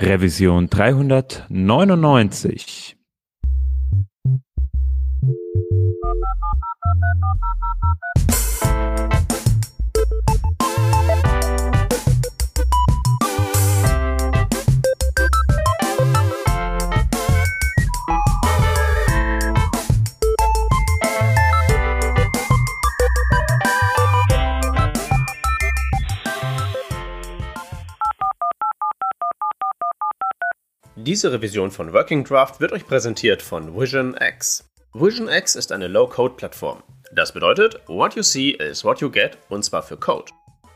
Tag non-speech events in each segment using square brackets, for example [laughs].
Revision 399. Diese Revision von Working Draft wird euch präsentiert von Vision X. Vision X ist eine Low-Code-Plattform. Das bedeutet, what you see is what you get und zwar für Code.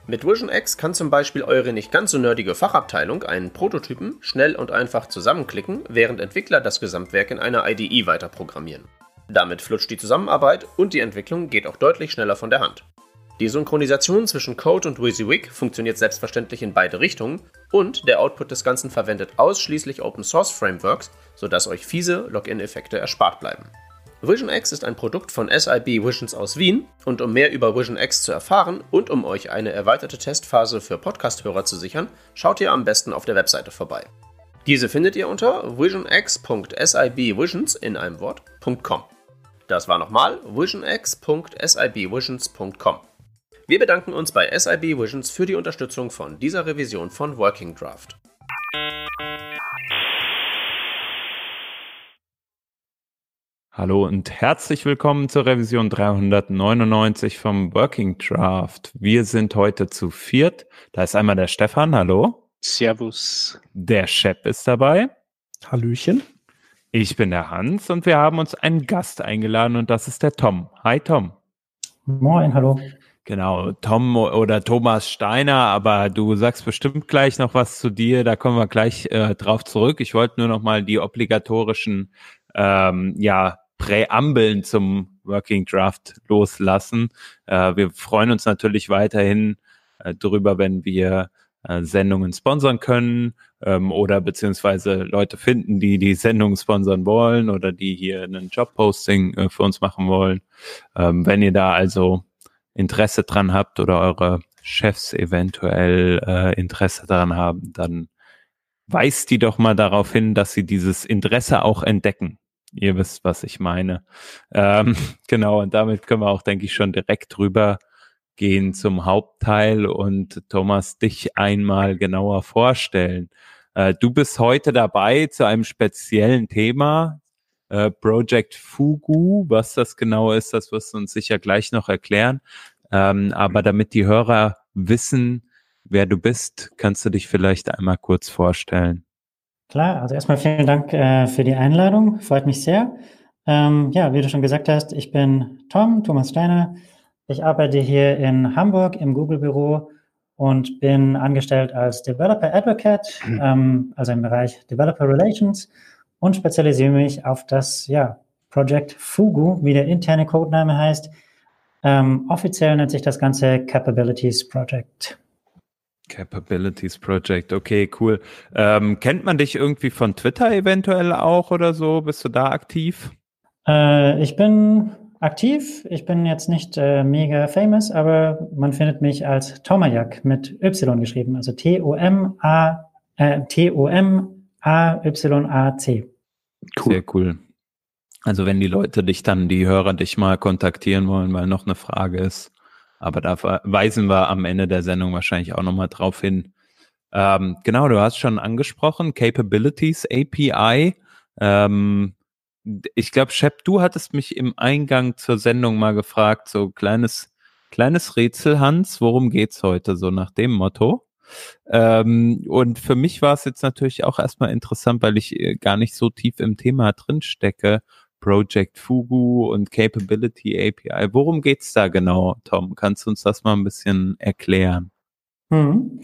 Mit Vision X kann zum Beispiel eure nicht ganz so nerdige Fachabteilung einen Prototypen schnell und einfach zusammenklicken, während Entwickler das Gesamtwerk in einer IDE weiterprogrammieren. Damit flutscht die Zusammenarbeit und die Entwicklung geht auch deutlich schneller von der Hand. Die Synchronisation zwischen Code und WYSIWYG funktioniert selbstverständlich in beide Richtungen und der Output des Ganzen verwendet ausschließlich Open Source Frameworks, sodass euch fiese Login-Effekte erspart bleiben. Vision X ist ein Produkt von SIB Visions aus Wien und um mehr über Vision X zu erfahren und um euch eine erweiterte Testphase für Podcast-Hörer zu sichern, schaut ihr am besten auf der Webseite vorbei. Diese findet ihr unter visionx.sibvisions in einem Wort.com. Das war nochmal visionx.sibvisions.com. Wir bedanken uns bei SIB Visions für die Unterstützung von dieser Revision von Working Draft. Hallo und herzlich willkommen zur Revision 399 vom Working Draft. Wir sind heute zu viert. Da ist einmal der Stefan, hallo. Servus. Der Shep ist dabei. Hallöchen. Ich bin der Hans und wir haben uns einen Gast eingeladen und das ist der Tom. Hi Tom. Moin, hallo. Genau, Tom oder Thomas Steiner, aber du sagst bestimmt gleich noch was zu dir, da kommen wir gleich äh, drauf zurück. Ich wollte nur noch mal die obligatorischen ähm, ja, Präambeln zum Working Draft loslassen. Äh, wir freuen uns natürlich weiterhin äh, darüber, wenn wir äh, Sendungen sponsern können ähm, oder beziehungsweise Leute finden, die die Sendungen sponsern wollen oder die hier einen Jobposting äh, für uns machen wollen. Ähm, wenn ihr da also Interesse dran habt oder eure Chefs eventuell äh, Interesse daran haben, dann weist die doch mal darauf hin, dass sie dieses Interesse auch entdecken. Ihr wisst, was ich meine. Ähm, [laughs] genau, und damit können wir auch, denke ich, schon direkt drüber gehen zum Hauptteil und Thomas dich einmal genauer vorstellen. Äh, du bist heute dabei zu einem speziellen Thema, äh, Project Fugu. Was das genau ist, das wirst du uns sicher gleich noch erklären. Ähm, aber damit die Hörer wissen, wer du bist, kannst du dich vielleicht einmal kurz vorstellen. Klar, also erstmal vielen Dank äh, für die Einladung. Freut mich sehr. Ähm, ja, wie du schon gesagt hast, ich bin Tom, Thomas Steiner. Ich arbeite hier in Hamburg im Google-Büro und bin angestellt als Developer Advocate, [clears throat] ähm, also im Bereich Developer Relations und spezialisiere mich auf das ja, Project Fugu, wie der interne Codename heißt. Ähm, offiziell nennt sich das Ganze Capabilities Project. Capabilities Project, okay, cool. Ähm, kennt man dich irgendwie von Twitter eventuell auch oder so? Bist du da aktiv? Äh, ich bin aktiv. Ich bin jetzt nicht äh, mega famous, aber man findet mich als Tomajak mit Y geschrieben, also T-O-M-A, äh, T-O-M-A-Y-A-C. Cool. Sehr cool. Also wenn die Leute dich dann, die Hörer dich mal kontaktieren wollen, weil noch eine Frage ist. Aber da weisen wir am Ende der Sendung wahrscheinlich auch nochmal drauf hin. Ähm, genau, du hast schon angesprochen, Capabilities API. Ähm, ich glaube, Shep, du hattest mich im Eingang zur Sendung mal gefragt, so kleines, kleines Rätsel, Hans, worum geht's heute? So nach dem Motto. Ähm, und für mich war es jetzt natürlich auch erstmal interessant, weil ich äh, gar nicht so tief im Thema drin stecke Project Fugu und Capability API. Worum geht's da genau, Tom? Kannst du uns das mal ein bisschen erklären? Hm.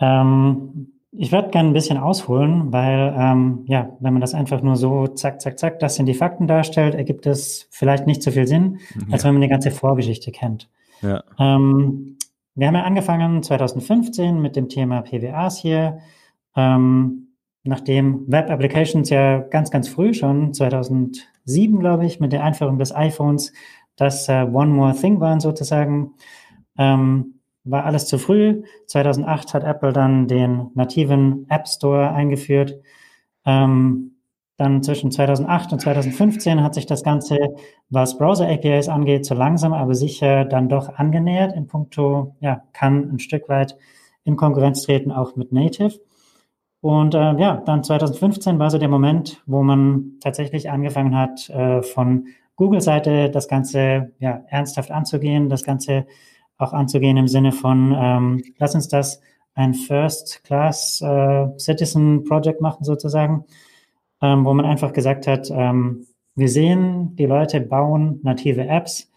Ähm, ich würde gerne ein bisschen ausholen, weil ähm, ja, wenn man das einfach nur so zack, zack, zack, das sind die Fakten darstellt, ergibt es vielleicht nicht so viel Sinn, als ja. wenn man die ganze Vorgeschichte kennt. Ja. Ähm, wir haben ja angefangen 2015 mit dem Thema PWAs hier. Ähm, nachdem Web Applications ja ganz, ganz früh schon, 2007, glaube ich, mit der Einführung des iPhones, das äh, One More Thing waren sozusagen, ähm, war alles zu früh. 2008 hat Apple dann den nativen App Store eingeführt. Ähm, dann zwischen 2008 und 2015 hat sich das Ganze, was Browser-APIs angeht, so langsam aber sicher dann doch angenähert in puncto, ja, kann ein Stück weit in Konkurrenz treten, auch mit Native. Und äh, ja, dann 2015 war so der Moment, wo man tatsächlich angefangen hat, äh, von Google-Seite das Ganze ja, ernsthaft anzugehen, das Ganze auch anzugehen im Sinne von, ähm, lass uns das ein First-Class äh, Citizen Project machen sozusagen, ähm, wo man einfach gesagt hat, ähm, wir sehen, die Leute bauen native Apps.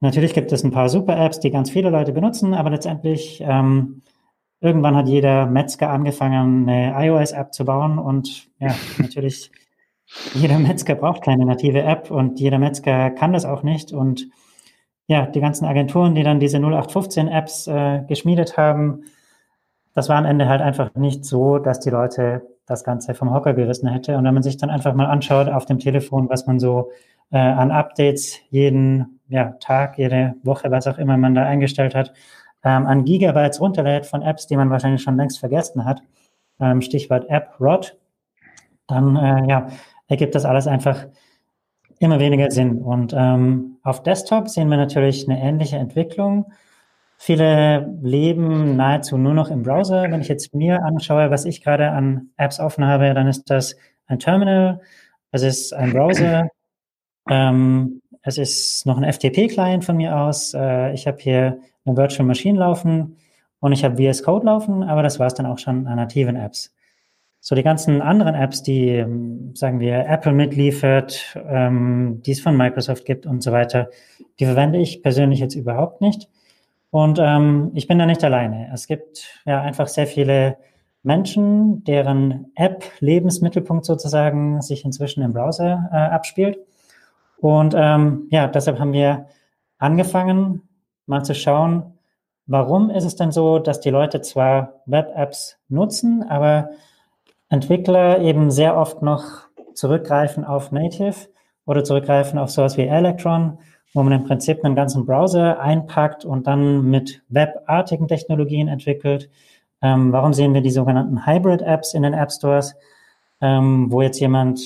Natürlich gibt es ein paar super Apps, die ganz viele Leute benutzen, aber letztendlich ähm, irgendwann hat jeder Metzger angefangen, eine iOS-App zu bauen und ja, [laughs] natürlich jeder Metzger braucht keine native App und jeder Metzger kann das auch nicht und ja, die ganzen Agenturen, die dann diese 0815-Apps äh, geschmiedet haben, das war am Ende halt einfach nicht so, dass die Leute das Ganze vom Hocker gerissen hätte. Und wenn man sich dann einfach mal anschaut auf dem Telefon, was man so äh, an Updates jeden ja, Tag, jede Woche, was auch immer man da eingestellt hat, ähm, an Gigabytes runterlädt von Apps, die man wahrscheinlich schon längst vergessen hat, ähm, Stichwort App-Rot, dann äh, ja, ergibt das alles einfach immer weniger Sinn. Und ähm, auf Desktop sehen wir natürlich eine ähnliche Entwicklung. Viele leben nahezu nur noch im Browser. Wenn ich jetzt mir anschaue, was ich gerade an Apps offen habe, dann ist das ein Terminal, es ist ein Browser, ähm, es ist noch ein FTP-Client von mir aus. Äh, ich habe hier eine Virtual Machine laufen und ich habe VS Code laufen, aber das war es dann auch schon an nativen Apps. So die ganzen anderen Apps, die, ähm, sagen wir, Apple mitliefert, ähm, die es von Microsoft gibt und so weiter, die verwende ich persönlich jetzt überhaupt nicht. Und ähm, ich bin da nicht alleine. Es gibt ja einfach sehr viele Menschen, deren App-Lebensmittelpunkt sozusagen sich inzwischen im Browser äh, abspielt. Und ähm, ja, deshalb haben wir angefangen, mal zu schauen, warum ist es denn so, dass die Leute zwar Web-Apps nutzen, aber Entwickler eben sehr oft noch zurückgreifen auf Native oder zurückgreifen auf sowas wie Electron, wo man im Prinzip einen ganzen Browser einpackt und dann mit webartigen Technologien entwickelt. Ähm, warum sehen wir die sogenannten Hybrid-Apps in den App Stores, ähm, wo jetzt jemand,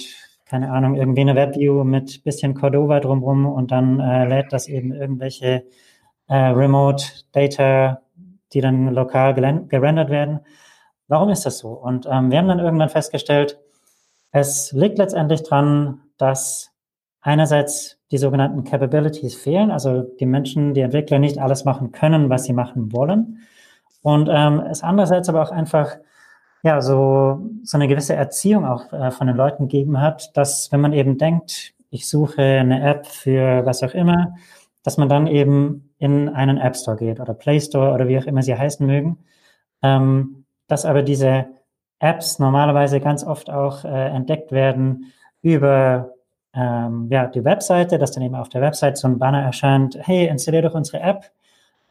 keine Ahnung, irgendwie eine WebView mit bisschen Cordova drumherum und dann äh, lädt das eben irgendwelche äh, Remote Data, die dann lokal gerendert werden. Warum ist das so? Und ähm, wir haben dann irgendwann festgestellt, es liegt letztendlich dran, dass einerseits die sogenannten Capabilities fehlen, also die Menschen, die Entwickler nicht alles machen können, was sie machen wollen. Und ähm, es andererseits aber auch einfach ja so so eine gewisse Erziehung auch äh, von den Leuten gegeben hat, dass wenn man eben denkt, ich suche eine App für was auch immer, dass man dann eben in einen App Store geht oder Play Store oder wie auch immer sie heißen mögen. Ähm, dass aber diese Apps normalerweise ganz oft auch äh, entdeckt werden über ähm, ja, die Webseite, dass dann eben auf der Webseite so ein Banner erscheint, hey, installier doch unsere App.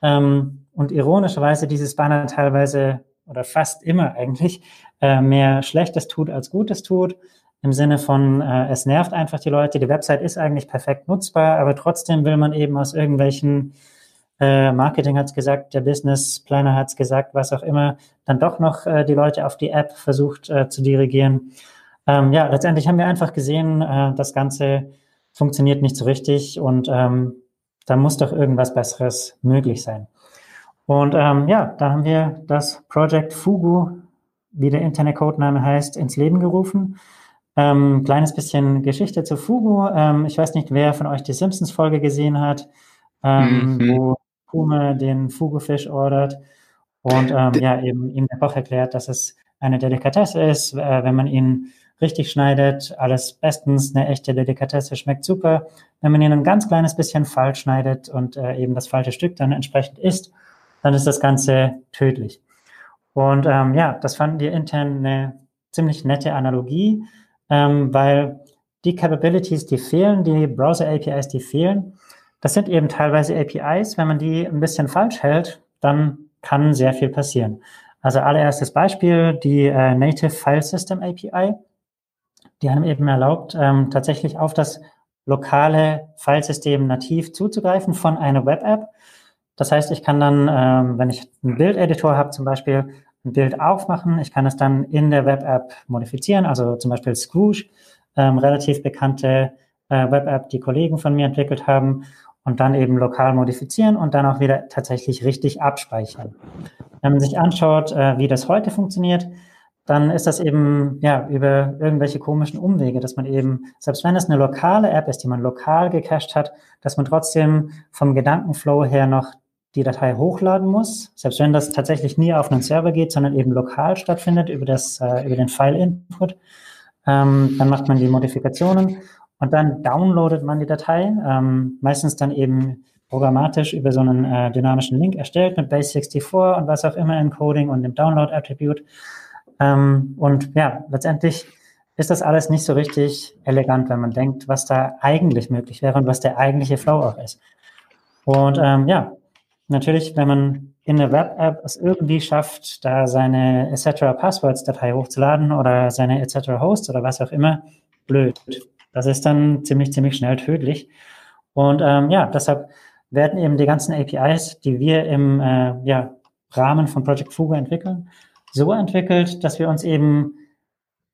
Ähm, und ironischerweise dieses Banner teilweise oder fast immer eigentlich äh, mehr Schlechtes tut als Gutes tut. Im Sinne von, äh, es nervt einfach die Leute, die Website ist eigentlich perfekt nutzbar, aber trotzdem will man eben aus irgendwelchen äh, Marketing hat es gesagt, der Business Planner hat es gesagt, was auch immer, dann doch noch äh, die Leute auf die App versucht äh, zu dirigieren. Ähm, ja, letztendlich haben wir einfach gesehen, äh, das Ganze funktioniert nicht so richtig und ähm, da muss doch irgendwas Besseres möglich sein. Und ähm, ja, da haben wir das Project Fugu, wie der interne Codename heißt, ins Leben gerufen. Ähm, kleines bisschen Geschichte zu Fugu. Ähm, ich weiß nicht, wer von euch die Simpsons-Folge gesehen hat, ähm, mhm. wo Kume den Fugufisch ordert und ähm, ja, eben ihm der Koch erklärt, dass es eine Delikatesse ist, äh, wenn man ihn richtig schneidet, alles bestens, eine echte Delikatesse schmeckt super. Wenn man ihn ein ganz kleines bisschen falsch schneidet und äh, eben das falsche Stück dann entsprechend isst, dann ist das Ganze tödlich. Und ähm, ja, das fanden wir intern eine ziemlich nette Analogie, ähm, weil die Capabilities, die fehlen, die Browser-APIs, die fehlen, das sind eben teilweise APIs. Wenn man die ein bisschen falsch hält, dann kann sehr viel passieren. Also allererstes Beispiel, die äh, Native File System API. Die haben eben erlaubt, ähm, tatsächlich auf das lokale Filesystem nativ zuzugreifen von einer Web-App. Das heißt, ich kann dann, ähm, wenn ich einen Bildeditor habe, zum Beispiel ein Bild aufmachen. Ich kann es dann in der Web-App modifizieren, also zum Beispiel Scrooge, ähm, relativ bekannte äh, Web-App, die Kollegen von mir entwickelt haben und dann eben lokal modifizieren und dann auch wieder tatsächlich richtig abspeichern. Wenn man sich anschaut, äh, wie das heute funktioniert, dann ist das eben ja über irgendwelche komischen Umwege, dass man eben, selbst wenn es eine lokale App ist, die man lokal gecached hat, dass man trotzdem vom Gedankenflow her noch die Datei hochladen muss, selbst wenn das tatsächlich nie auf einen Server geht, sondern eben lokal stattfindet über das äh, über den File-Input. Ähm, dann macht man die Modifikationen und dann downloadet man die Datei, ähm, meistens dann eben programmatisch über so einen äh, dynamischen Link erstellt mit Base64 und was auch immer Encoding und dem Download-Attribute. Ähm, und ja, letztendlich ist das alles nicht so richtig elegant, wenn man denkt, was da eigentlich möglich wäre und was der eigentliche Flow auch ist. Und ähm, ja, natürlich, wenn man in der Web-App es irgendwie schafft, da seine etc. Passwords-Datei hochzuladen oder seine etc. Host oder was auch immer, blöd. Das ist dann ziemlich, ziemlich schnell tödlich. Und ähm, ja, deshalb werden eben die ganzen APIs, die wir im äh, ja, Rahmen von Project Fugo entwickeln, so entwickelt, dass wir uns eben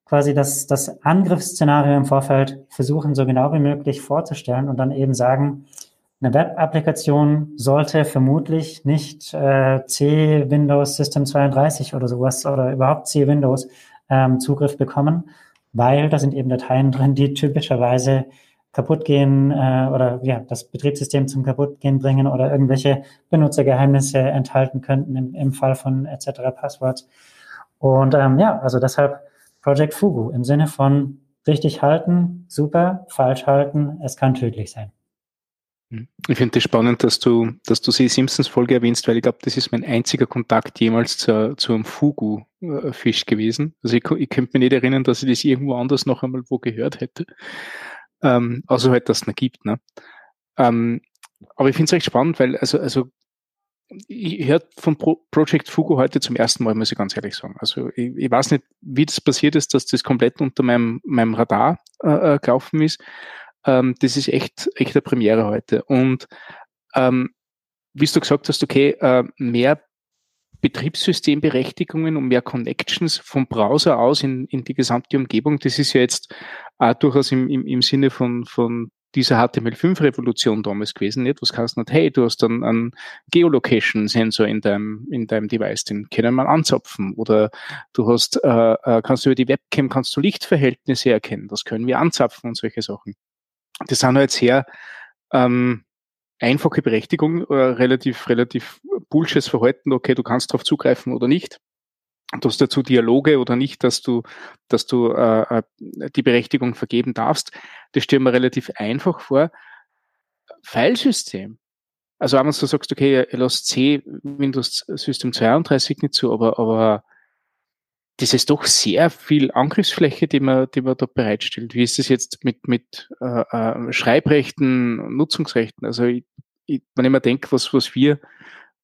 quasi das, das Angriffsszenario im Vorfeld versuchen, so genau wie möglich vorzustellen und dann eben sagen, eine Web-Applikation sollte vermutlich nicht äh, C Windows System 32 oder sowas oder überhaupt C Windows ähm, Zugriff bekommen, weil da sind eben Dateien drin, die typischerweise kaputt gehen äh, oder ja, das Betriebssystem zum Kaputtgehen bringen oder irgendwelche Benutzergeheimnisse enthalten könnten im, im Fall von etc. Passwords. Und ähm, ja, also deshalb Project Fugu im Sinne von richtig halten, super, falsch halten, es kann tödlich sein. Hm. Ich finde es das spannend, dass du, dass du die Simpsons-Folge erwähnst, weil ich glaube, das ist mein einziger Kontakt jemals zu, zu einem Fugu-Fisch gewesen. Also ich, ich könnte mich nicht erinnern, dass ich das irgendwo anders noch einmal wo gehört hätte. Ähm, außer halt, dass es noch gibt. Ne? Ähm, aber ich finde es recht spannend, weil also, also ich höre von Pro Project Fugu heute zum ersten Mal, muss ich ganz ehrlich sagen. Also ich, ich weiß nicht, wie das passiert ist, dass das komplett unter meinem, meinem Radar äh, äh gelaufen ist. Ähm, das ist echt, echt eine Premiere heute. Und ähm, wie du gesagt hast, okay, äh, mehr Betriebssystemberechtigungen und mehr Connections vom Browser aus in, in die gesamte Umgebung, das ist ja jetzt auch durchaus im, im, im Sinne von, von dieser HTML5-Revolution damals gewesen, nicht? Was kannst du nicht, hey, du hast dann einen Geolocation-Sensor in deinem, in deinem Device, den können wir anzapfen. Oder du hast, äh, äh, kannst du über die Webcam, kannst du Lichtverhältnisse erkennen, das können wir anzapfen und solche Sachen das sind halt sehr ähm, einfache Berechtigung, äh, relativ, relativ bullsches Verhalten, okay, du kannst darauf zugreifen oder nicht. Du hast dazu Dialoge oder nicht, dass du, dass du äh, äh die Berechtigung vergeben darfst. Das stellen wir relativ einfach vor. Filesystem. Also wenn du sagst, okay, lass C Windows System 32 nicht zu, aber, aber das ist doch sehr viel Angriffsfläche, die man, die man da bereitstellt. Wie ist das jetzt mit, mit äh, äh, Schreibrechten, Nutzungsrechten? Also ich, ich, wenn ich mir denke, was, was wir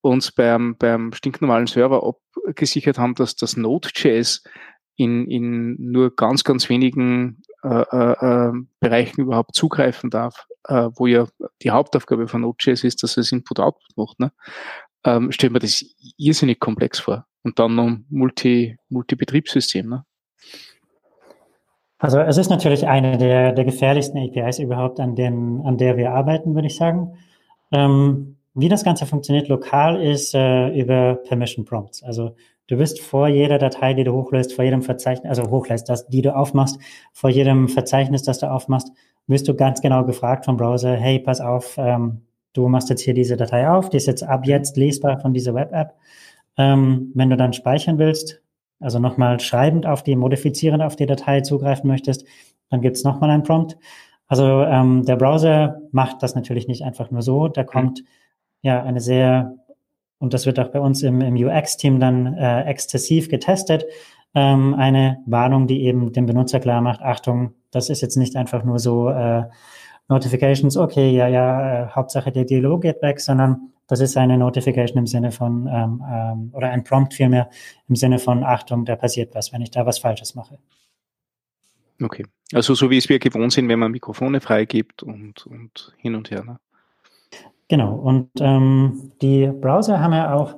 uns beim, beim stinknormalen Server abgesichert haben, dass das Node.js in, in nur ganz, ganz wenigen äh, äh, äh Bereichen überhaupt zugreifen darf, äh, wo ja die Hauptaufgabe von Node.js ist, dass es Input-Output macht. Ne? Ähm, stellen wir das irrsinnig komplex vor und dann noch Multi, Multi-Betriebssystem. Ne? Also es ist natürlich eine der, der gefährlichsten APIs überhaupt, an, den, an der wir arbeiten, würde ich sagen. Ähm, wie das Ganze funktioniert lokal ist äh, über Permission Prompts. Also du wirst vor jeder Datei, die du hochlässt, vor jedem Verzeichnis, also hochlässt, das, die du aufmachst, vor jedem Verzeichnis, das du aufmachst, wirst du ganz genau gefragt vom Browser, hey, pass auf, ähm, du machst jetzt hier diese Datei auf, die ist jetzt ab jetzt lesbar von dieser Web-App. Ähm, wenn du dann speichern willst, also nochmal schreibend auf die, modifizierend auf die Datei zugreifen möchtest, dann gibt's nochmal einen Prompt. Also ähm, der Browser macht das natürlich nicht einfach nur so. Da mhm. Ja eine sehr, und das wird auch bei uns im, im UX-Team dann äh, exzessiv getestet, ähm, eine Warnung, die eben dem Benutzer klar macht, Achtung, das ist jetzt nicht einfach nur so äh, Notifications, okay, ja, ja, äh, Hauptsache der Dialog geht weg, sondern das ist eine Notification im Sinne von, ähm, ähm, oder ein Prompt vielmehr im Sinne von, Achtung, da passiert was, wenn ich da was Falsches mache. Okay. Also so wie es wir gewohnt sind, wenn man Mikrofone freigibt und, und hin und her. Ne? Genau, und ähm, die Browser haben ja auch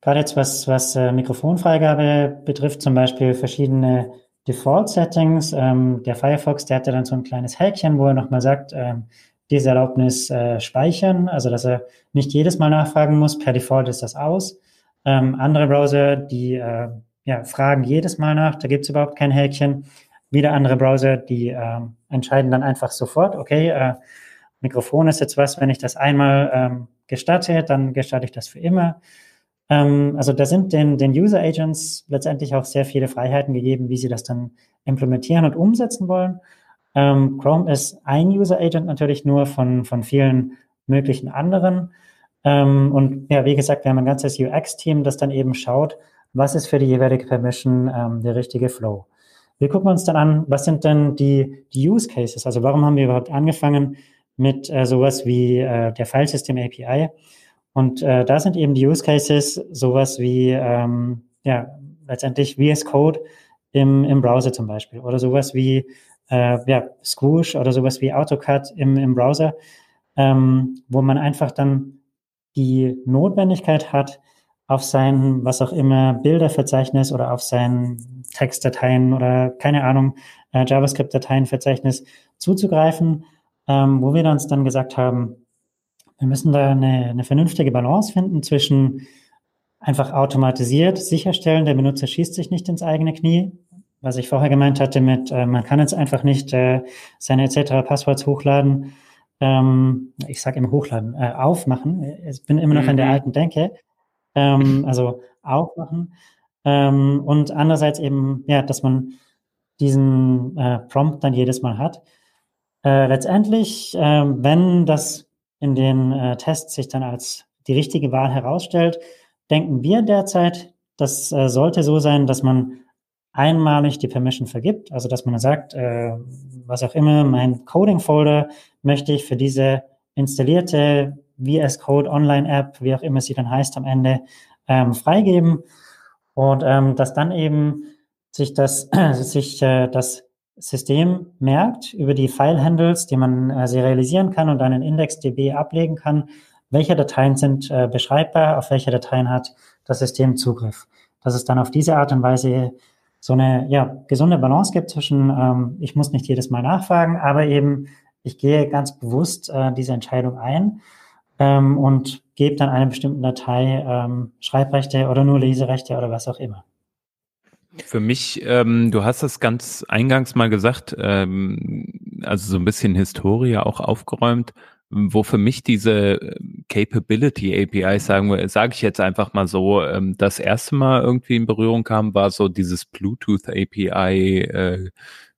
gerade jetzt was, was äh, Mikrofonfreigabe betrifft, zum Beispiel verschiedene Default-Settings. Ähm, der Firefox, der hat ja dann so ein kleines Häkchen, wo er nochmal sagt, ähm, diese Erlaubnis äh, speichern, also dass er nicht jedes Mal nachfragen muss. Per Default ist das aus. Ähm, andere Browser, die äh, ja, fragen jedes Mal nach, da gibt es überhaupt kein Häkchen. Wieder andere Browser, die äh, entscheiden dann einfach sofort, okay, äh, Mikrofon ist jetzt was, wenn ich das einmal ähm, gestatte, dann gestatte ich das für immer. Ähm, also da sind den, den User Agents letztendlich auch sehr viele Freiheiten gegeben, wie sie das dann implementieren und umsetzen wollen. Ähm, Chrome ist ein User Agent natürlich nur von, von vielen möglichen anderen. Ähm, und ja, wie gesagt, wir haben ein ganzes UX-Team, das dann eben schaut, was ist für die jeweilige Permission ähm, der richtige Flow. Wir gucken uns dann an, was sind denn die, die Use Cases? Also warum haben wir überhaupt angefangen mit äh, sowas wie äh, der Filesystem API? Und äh, da sind eben die Use Cases sowas wie ähm, ja letztendlich VS Code im, im Browser zum Beispiel oder sowas wie äh, ja, Squoosh oder sowas wie AutoCAD im, im Browser, ähm, wo man einfach dann die Notwendigkeit hat, auf sein, was auch immer, Bilderverzeichnis oder auf sein Textdateien oder keine Ahnung, äh, JavaScript-Dateienverzeichnis zuzugreifen, ähm, wo wir uns dann gesagt haben, wir müssen da eine, eine vernünftige Balance finden zwischen einfach automatisiert sicherstellen, der Benutzer schießt sich nicht ins eigene Knie, was ich vorher gemeint hatte mit, äh, man kann jetzt einfach nicht äh, seine etc. Passworts hochladen, ähm, ich sage immer hochladen, äh, aufmachen. Ich bin immer noch mhm. in der alten Denke. Ähm, also aufmachen. Ähm, und andererseits eben, ja, dass man diesen äh, Prompt dann jedes Mal hat. Äh, letztendlich, äh, wenn das in den äh, Tests sich dann als die richtige Wahl herausstellt, denken wir derzeit, das äh, sollte so sein, dass man einmalig die Permission vergibt, also dass man sagt, äh, was auch immer, mein Coding-Folder möchte ich für diese installierte VS Code Online-App, wie auch immer sie dann heißt am Ende, ähm, freigeben. Und ähm, dass dann eben sich das, [clears throat] sich äh, das System merkt über die File-Handles, die man äh, serialisieren kann und in IndexDB ablegen kann, welche Dateien sind äh, beschreibbar, auf welche Dateien hat das System Zugriff. Dass es dann auf diese Art und Weise so eine ja, gesunde Balance gibt zwischen, ähm, ich muss nicht jedes Mal nachfragen, aber eben ich gehe ganz bewusst äh, diese Entscheidung ein ähm, und gebe dann einer bestimmten Datei ähm, Schreibrechte oder nur Leserechte oder was auch immer. Für mich, ähm, du hast das ganz eingangs mal gesagt, ähm, also so ein bisschen Historie auch aufgeräumt wo für mich diese äh, Capability APIs, sagen wir, sage ich jetzt einfach mal so, ähm, das erste Mal irgendwie in Berührung kam, war so dieses Bluetooth API, äh,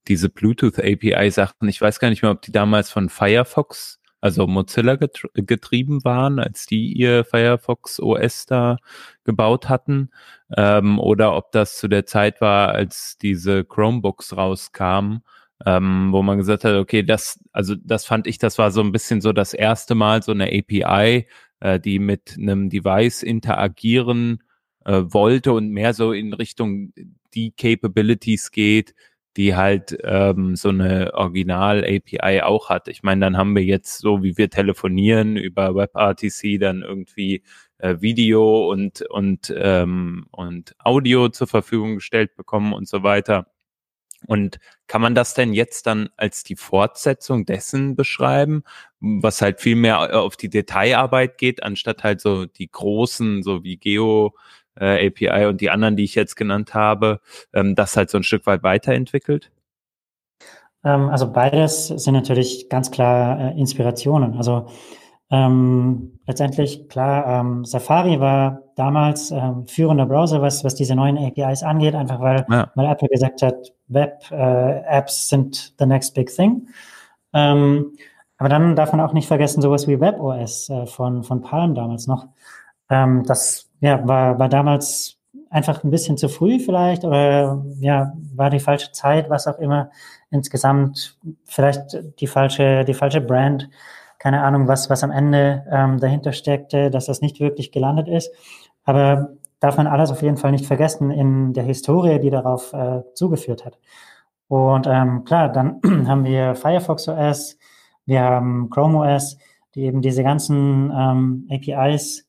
diese Bluetooth API Sachen. Ich weiß gar nicht mehr, ob die damals von Firefox, also Mozilla getrieben waren, als die ihr Firefox OS da gebaut hatten, ähm, oder ob das zu der Zeit war, als diese Chromebooks rauskamen ähm, wo man gesagt hat, okay, das, also das fand ich, das war so ein bisschen so das erste Mal so eine API, äh, die mit einem Device interagieren äh, wollte und mehr so in Richtung die Capabilities geht, die halt ähm, so eine Original-API auch hat. Ich meine, dann haben wir jetzt so, wie wir telefonieren über WebRTC, dann irgendwie äh, Video und und ähm, und Audio zur Verfügung gestellt bekommen und so weiter. Und kann man das denn jetzt dann als die Fortsetzung dessen beschreiben, was halt viel mehr äh, auf die Detailarbeit geht, anstatt halt so die großen, so wie Geo äh, API und die anderen, die ich jetzt genannt habe, ähm, das halt so ein Stück weit weiterentwickelt? Ähm, also beides sind natürlich ganz klar äh, Inspirationen. Also ähm, letztendlich, klar, ähm, Safari war damals ähm, führender Browser, was, was diese neuen APIs angeht, einfach weil, ja. weil Apple gesagt hat, Web-Apps äh, sind the next big thing. Ähm, aber dann darf man auch nicht vergessen, sowas wie WebOS äh, von, von Palm damals noch. Ähm, das ja, war, war damals einfach ein bisschen zu früh vielleicht oder ja, war die falsche Zeit, was auch immer. Insgesamt vielleicht die falsche, die falsche Brand keine Ahnung, was, was am Ende ähm, dahinter steckte, dass das nicht wirklich gelandet ist. Aber darf man alles auf jeden Fall nicht vergessen in der Historie, die darauf äh, zugeführt hat. Und ähm, klar, dann [clears throat] haben wir Firefox OS, wir haben Chrome OS, die eben diese ganzen ähm, APIs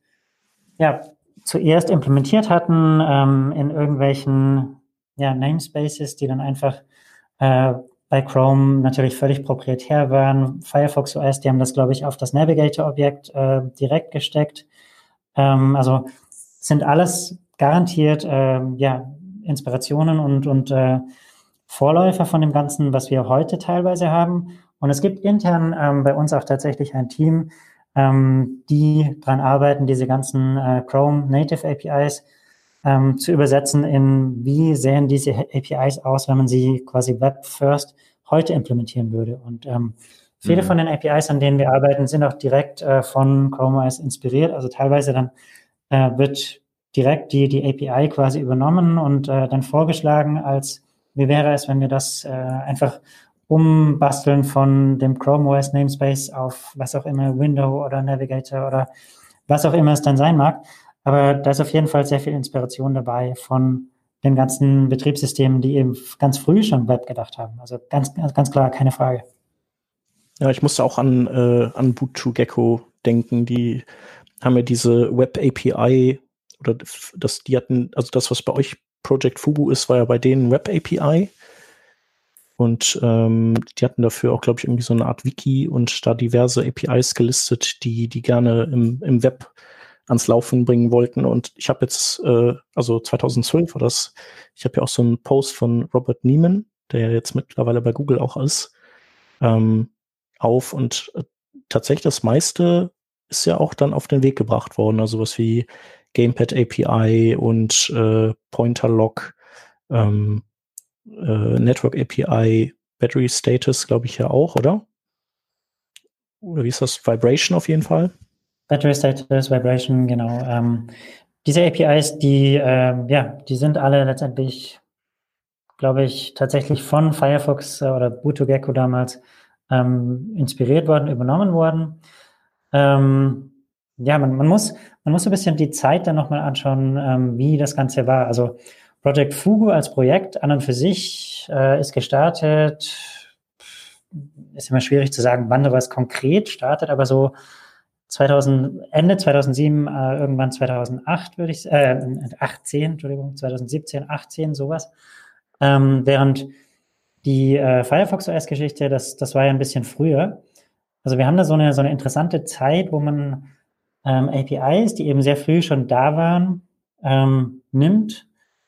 ja, zuerst implementiert hatten ähm, in irgendwelchen ja, Namespaces, die dann einfach äh, bei Chrome natürlich völlig proprietär waren. Firefox OS, die haben das, glaube ich, auf das Navigator-Objekt äh, direkt gesteckt. Ähm, also sind alles garantiert äh, ja, Inspirationen und, und äh, Vorläufer von dem Ganzen, was wir heute teilweise haben. Und es gibt intern ähm, bei uns auch tatsächlich ein Team, ähm, die daran arbeiten, diese ganzen äh, Chrome Native APIs ähm, zu übersetzen in, wie sehen diese APIs aus, wenn man sie quasi Web First heute implementieren würde. Und ähm, viele mhm. von den APIs, an denen wir arbeiten, sind auch direkt äh, von Chrome OS inspiriert. Also teilweise dann äh, wird direkt die, die API quasi übernommen und äh, dann vorgeschlagen als, wie wäre es, wenn wir das äh, einfach umbasteln von dem Chrome OS Namespace auf was auch immer, Window oder Navigator oder was auch immer es dann sein mag. Aber da ist auf jeden Fall sehr viel Inspiration dabei von den ganzen Betriebssystemen, die eben ganz früh schon Web gedacht haben. Also ganz, ganz klar, keine Frage. Ja, ich musste auch an, äh, an Boot2Gecko denken. Die haben ja diese Web API oder das, die hatten, also das, was bei euch Project Fubu ist, war ja bei denen Web API. Und ähm, die hatten dafür auch, glaube ich, irgendwie so eine Art Wiki und da diverse APIs gelistet, die die gerne im, im Web ans Laufen bringen wollten. Und ich habe jetzt, äh, also 2012 war das, ich habe ja auch so einen Post von Robert Neiman, der ja jetzt mittlerweile bei Google auch ist, ähm, auf. Und äh, tatsächlich das meiste ist ja auch dann auf den Weg gebracht worden. Also was wie Gamepad API und äh, Pointer Lock, ähm, äh, Network API, Battery Status, glaube ich ja auch, oder? Oder wie ist das? Vibration auf jeden Fall. Battery Status, Vibration, genau. Ähm, diese APIs, die, ähm, ja, die sind alle letztendlich, glaube ich, tatsächlich von Firefox äh, oder Bootogecko damals ähm, inspiriert worden, übernommen worden. Ähm, ja, man, man, muss, man muss ein bisschen die Zeit dann nochmal anschauen, ähm, wie das Ganze war. Also Project Fugu als Projekt an und für sich äh, ist gestartet, ist immer schwierig zu sagen, wann da was konkret startet, aber so 2000, Ende 2007, äh, irgendwann 2008 würde ich, äh, 18, Entschuldigung, 2017, 18, sowas. Ähm, während die äh, Firefox OS-Geschichte, das, das war ja ein bisschen früher. Also wir haben da so eine, so eine interessante Zeit, wo man ähm, APIs, die eben sehr früh schon da waren, ähm, nimmt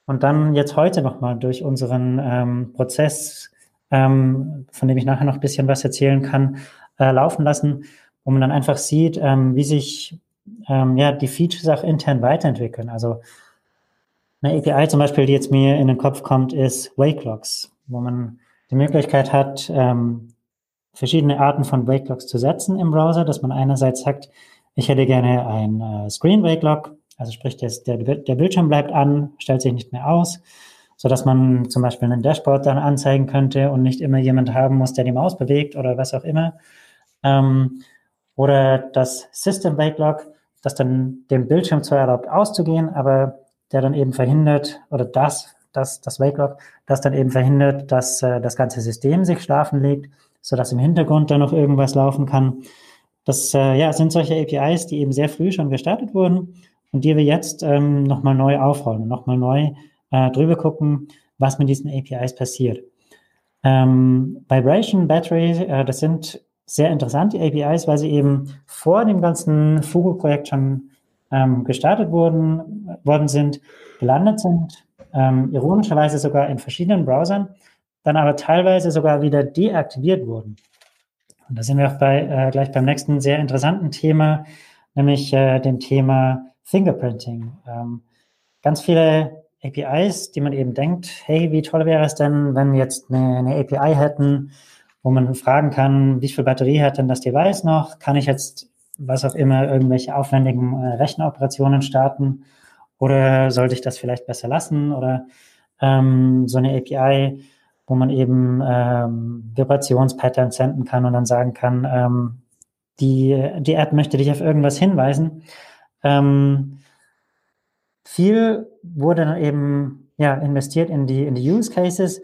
und dann jetzt heute nochmal durch unseren ähm, Prozess, ähm, von dem ich nachher noch ein bisschen was erzählen kann, äh, laufen lassen wo man dann einfach sieht, ähm, wie sich ähm, ja, die Features auch intern weiterentwickeln. Also eine API zum Beispiel, die jetzt mir in den Kopf kommt, ist Wakelocks, wo man die Möglichkeit hat, ähm, verschiedene Arten von Wakelocks zu setzen im Browser, dass man einerseits sagt, ich hätte gerne ein äh, Screen Wakelock, also sprich, der, der Bildschirm bleibt an, stellt sich nicht mehr aus, so dass man zum Beispiel ein Dashboard dann anzeigen könnte und nicht immer jemand haben muss, der die Maus bewegt oder was auch immer. Ähm, oder das System Lock, das dann dem Bildschirm zwar erlaubt auszugehen, aber der dann eben verhindert, oder das, das, das Wake Lock, das dann eben verhindert, dass äh, das ganze System sich schlafen legt, sodass im Hintergrund dann noch irgendwas laufen kann. Das äh, ja, sind solche APIs, die eben sehr früh schon gestartet wurden und die wir jetzt ähm, nochmal neu aufrollen, nochmal neu äh, drüber gucken, was mit diesen APIs passiert. Ähm, Vibration Battery, äh, das sind sehr interessant, die APIs, weil sie eben vor dem ganzen Fugu-Projekt schon ähm, gestartet wurden, worden sind, gelandet sind, ähm, ironischerweise sogar in verschiedenen Browsern, dann aber teilweise sogar wieder deaktiviert wurden. Und da sind wir auch bei, äh, gleich beim nächsten sehr interessanten Thema, nämlich äh, dem Thema Fingerprinting. Ähm, ganz viele APIs, die man eben denkt, hey, wie toll wäre es denn, wenn wir jetzt eine, eine API hätten, wo man fragen kann, wie viel Batterie hat denn das Device noch? Kann ich jetzt, was auch immer, irgendwelche aufwendigen äh, Rechenoperationen starten? Oder sollte ich das vielleicht besser lassen? Oder ähm, so eine API, wo man eben ähm, Vibrationspatterns senden kann und dann sagen kann, ähm, die, die App möchte dich auf irgendwas hinweisen. Ähm, viel wurde dann eben ja, investiert in die, in die Use Cases.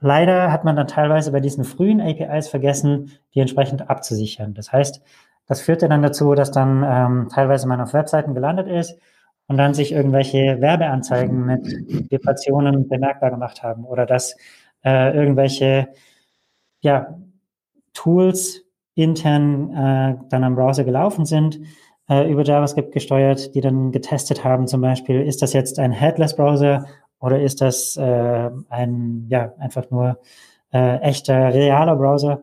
Leider hat man dann teilweise bei diesen frühen APIs vergessen, die entsprechend abzusichern. Das heißt, Das führte dann dazu, dass dann ähm, teilweise man auf Webseiten gelandet ist und dann sich irgendwelche Werbeanzeigen mit Vibrationen bemerkbar gemacht haben oder dass äh, irgendwelche ja, Tools intern äh, dann am Browser gelaufen sind, äh, über JavaScript gesteuert, die dann getestet haben, zum Beispiel, ist das jetzt ein Headless-Browser oder ist das äh, ein, ja, einfach nur äh, echter, realer Browser?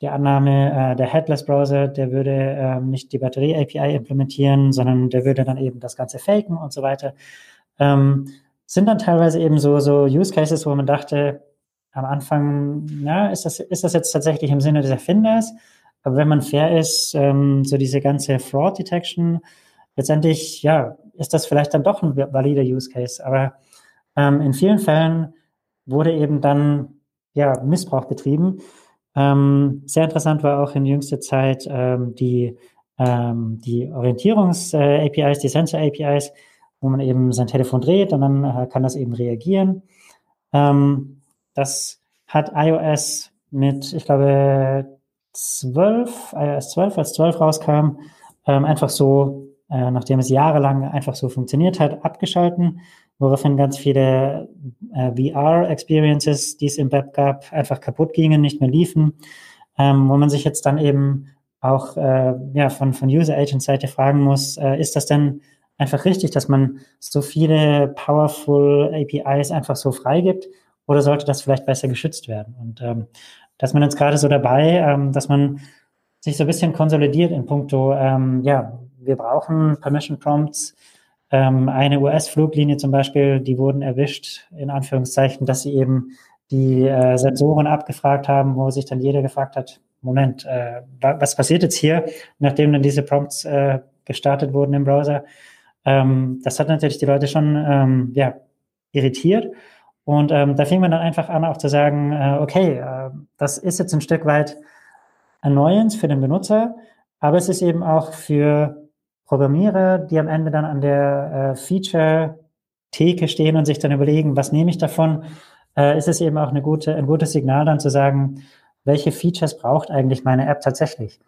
Die Annahme, äh, der Headless-Browser, der würde äh, nicht die Batterie-API implementieren, sondern der würde dann eben das Ganze faken und so weiter. Ähm, sind dann teilweise eben so, so Use Cases, wo man dachte, am Anfang, na, ist das, ist das jetzt tatsächlich im Sinne des Erfinders? Aber wenn man fair ist, ähm, so diese ganze Fraud Detection, letztendlich, ja, ist das vielleicht dann doch ein valider Use Case. Aber ähm, in vielen Fällen wurde eben dann, ja, Missbrauch betrieben. Ähm, sehr interessant war auch in jüngster Zeit ähm, die, ähm, die Orientierungs-APIs, die Sensor-APIs, wo man eben sein Telefon dreht und dann äh, kann das eben reagieren. Ähm, das hat iOS mit, ich glaube, 12, iOS 12, als 12 rauskam, ähm, einfach so, äh, nachdem es jahrelang einfach so funktioniert hat, abgeschalten, woraufhin ganz viele äh, VR-Experiences, die es im Web gab, einfach kaputt gingen, nicht mehr liefen, ähm, wo man sich jetzt dann eben auch äh, ja, von, von User-Agent-Seite fragen muss, äh, ist das denn einfach richtig, dass man so viele powerful APIs einfach so freigibt oder sollte das vielleicht besser geschützt werden? Und ähm, da ist man jetzt gerade so dabei, ähm, dass man sich so ein bisschen konsolidiert in puncto, ähm, ja, wir brauchen Permission Prompts. Ähm, eine US-Fluglinie zum Beispiel, die wurden erwischt, in Anführungszeichen, dass sie eben die äh, Sensoren abgefragt haben, wo sich dann jeder gefragt hat, Moment, äh, was passiert jetzt hier, nachdem dann diese Prompts äh, gestartet wurden im Browser? Ähm, das hat natürlich die Leute schon ähm, ja, irritiert. Und ähm, da fing man dann einfach an, auch zu sagen, äh, okay, äh, das ist jetzt ein Stück weit erneuend für den Benutzer, aber es ist eben auch für Programmierer, die am Ende dann an der äh, Feature-Theke stehen und sich dann überlegen, was nehme ich davon, äh, ist es eben auch eine gute, ein gutes Signal dann zu sagen, welche Features braucht eigentlich meine App tatsächlich.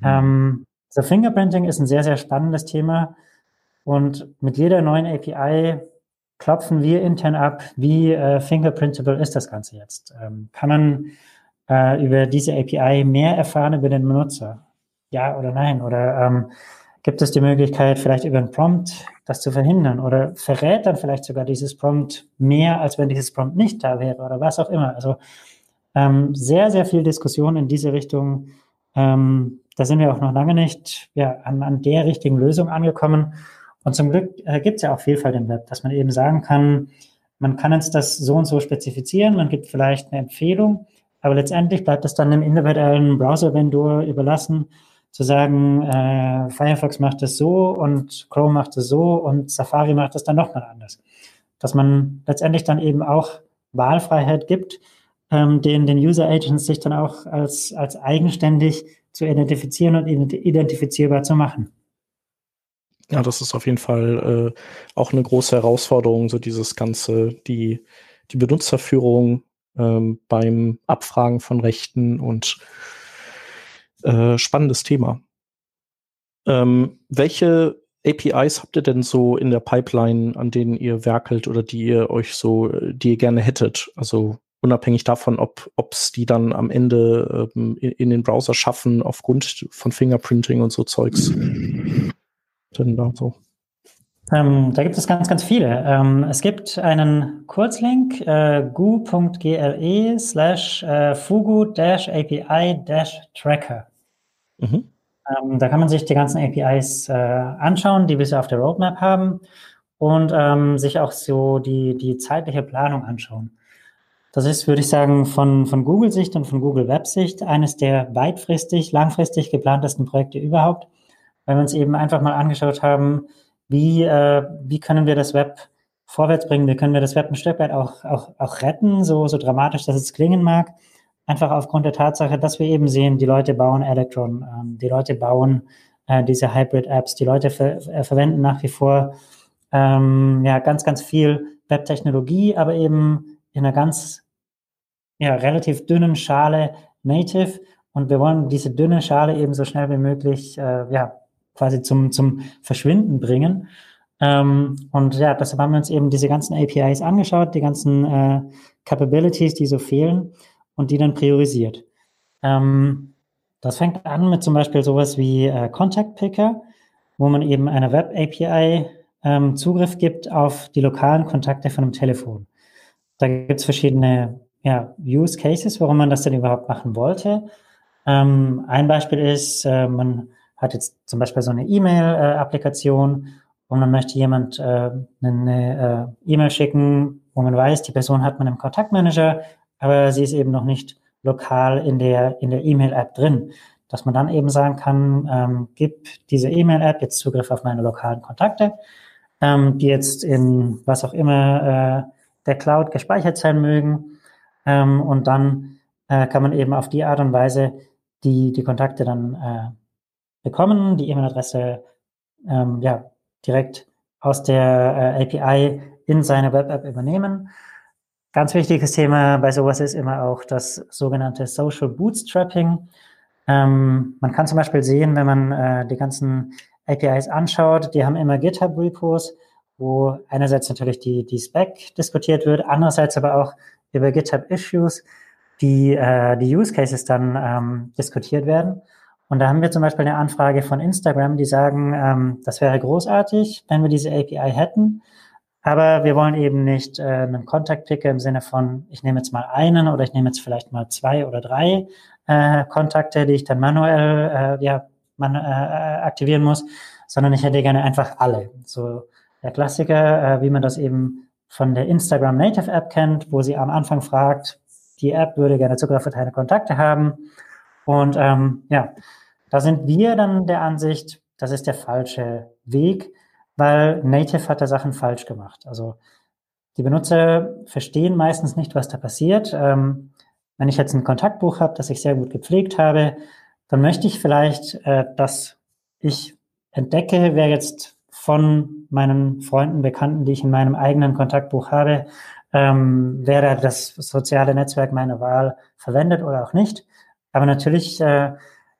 Mhm. Ähm, so Fingerprinting ist ein sehr, sehr spannendes Thema und mit jeder neuen API klopfen wir intern ab, wie äh, fingerprintable ist das Ganze jetzt? Ähm, kann man äh, über diese API mehr erfahren über den Benutzer? Ja oder nein? Oder ähm, gibt es die Möglichkeit, vielleicht über einen Prompt das zu verhindern? Oder verrät dann vielleicht sogar dieses Prompt mehr, als wenn dieses Prompt nicht da wäre oder was auch immer? Also ähm, sehr, sehr viel Diskussion in diese Richtung. Ähm, da sind wir auch noch lange nicht ja, an, an der richtigen Lösung angekommen. Und zum Glück äh, gibt es ja auch Vielfalt im Web, dass man eben sagen kann, man kann jetzt das so und so spezifizieren, man gibt vielleicht eine Empfehlung, aber letztendlich bleibt es dann dem individuellen Browser-Vendor überlassen, zu sagen, äh, Firefox macht es so und Chrome macht es so und Safari macht es dann nochmal anders. Dass man letztendlich dann eben auch Wahlfreiheit gibt, ähm, den, den User Agents sich dann auch als, als eigenständig zu identifizieren und identifizierbar zu machen. Ja, das ist auf jeden Fall äh, auch eine große Herausforderung, so dieses ganze, die, die Benutzerführung ähm, beim Abfragen von Rechten und äh, spannendes Thema. Ähm, welche APIs habt ihr denn so in der Pipeline, an denen ihr werkelt oder die ihr euch so, die ihr gerne hättet? Also unabhängig davon, ob es die dann am Ende ähm, in, in, den Browser schaffen aufgrund von Fingerprinting und so Zeugs denn da so? Ähm, da gibt es ganz, ganz viele. Ähm, es gibt einen Kurzlink, äh, gu.gle slash äh, fugu-api-tracker. Mhm. Ähm, da kann man sich die ganzen APIs äh, anschauen, die wir auf der Roadmap haben und ähm, sich auch so die, die zeitliche Planung anschauen. Das ist, würde ich sagen, von, von Google-Sicht und von Google Web-Sicht eines der weitfristig, langfristig geplantesten Projekte überhaupt weil wir uns eben einfach mal angeschaut haben, wie, äh, wie können wir das Web vorwärts bringen, wie können wir das Web ein Stück weit auch, auch, auch retten, so, so dramatisch dass es klingen mag. Einfach aufgrund der Tatsache, dass wir eben sehen, die Leute bauen Electron, ähm, die Leute bauen äh, diese Hybrid-Apps, die Leute ver äh, verwenden nach wie vor ähm, ja, ganz, ganz viel Web-Technologie, aber eben in einer ganz ja, relativ dünnen Schale Native Und wir wollen diese dünne Schale eben so schnell wie möglich, äh, ja, quasi zum, zum Verschwinden bringen. Ähm, und ja, deshalb haben wir uns eben diese ganzen APIs angeschaut, die ganzen äh, Capabilities, die so fehlen und die dann priorisiert. Ähm, das fängt an mit zum Beispiel sowas wie äh, Contact Picker, wo man eben einer Web API ähm, Zugriff gibt auf die lokalen Kontakte von einem Telefon. Da gibt es verschiedene ja, Use Cases, warum man das denn überhaupt machen wollte. Ähm, ein Beispiel ist, äh, man hat jetzt zum Beispiel so eine E-Mail-Applikation und man möchte jemand äh, eine äh, E-Mail schicken, wo man weiß, die Person hat man im Kontaktmanager, aber sie ist eben noch nicht lokal in der in der E-Mail-App drin. Dass man dann eben sagen kann, ähm, gib diese E-Mail-App jetzt Zugriff auf meine lokalen Kontakte, ähm, die jetzt in was auch immer äh, der Cloud gespeichert sein mögen. Ähm, und dann äh, kann man eben auf die Art und Weise die, die Kontakte dann äh, bekommen, die E-Mail-Adresse ähm, ja, direkt aus der äh, API in seine Web-App übernehmen. Ganz wichtiges Thema bei sowas ist immer auch das sogenannte Social Bootstrapping. Ähm, man kann zum Beispiel sehen, wenn man äh, die ganzen APIs anschaut, die haben immer GitHub-Repos, wo einerseits natürlich die, die Spec diskutiert wird, andererseits aber auch über GitHub-Issues die, äh, die Use Cases dann ähm, diskutiert werden. Und da haben wir zum Beispiel eine Anfrage von Instagram, die sagen, ähm, das wäre großartig, wenn wir diese API hätten. Aber wir wollen eben nicht äh, einen Contact Picker im Sinne von, ich nehme jetzt mal einen oder ich nehme jetzt vielleicht mal zwei oder drei äh, Kontakte, die ich dann manuell äh, ja, man, äh, aktivieren muss, sondern ich hätte gerne einfach alle. So der Klassiker, äh, wie man das eben von der Instagram Native App kennt, wo sie am Anfang fragt, die App würde gerne Zugriff auf deine Kontakte haben. Und ähm, ja, da sind wir dann der Ansicht, das ist der falsche Weg, weil Native hat da Sachen falsch gemacht. Also die Benutzer verstehen meistens nicht, was da passiert. Ähm, wenn ich jetzt ein Kontaktbuch habe, das ich sehr gut gepflegt habe, dann möchte ich vielleicht, äh, dass ich entdecke, wer jetzt von meinen Freunden, Bekannten, die ich in meinem eigenen Kontaktbuch habe, ähm, wer da das soziale Netzwerk meiner Wahl verwendet oder auch nicht. Aber natürlich äh,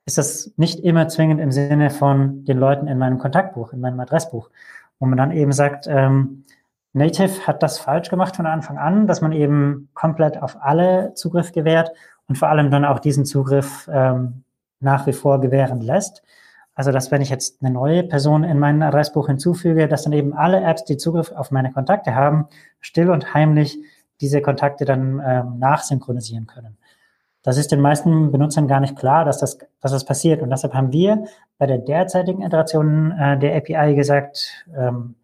ist das nicht immer zwingend im Sinne von den Leuten in meinem Kontaktbuch, in meinem Adressbuch, wo man dann eben sagt, ähm, Native hat das falsch gemacht von Anfang an, dass man eben komplett auf alle Zugriff gewährt und vor allem dann auch diesen Zugriff ähm, nach wie vor gewähren lässt. Also, dass wenn ich jetzt eine neue Person in mein Adressbuch hinzufüge, dass dann eben alle Apps, die Zugriff auf meine Kontakte haben, still und heimlich diese Kontakte dann ähm, nachsynchronisieren können. Das ist den meisten Benutzern gar nicht klar, dass das, dass das passiert. Und deshalb haben wir bei der derzeitigen Iteration äh, der API gesagt, ähm,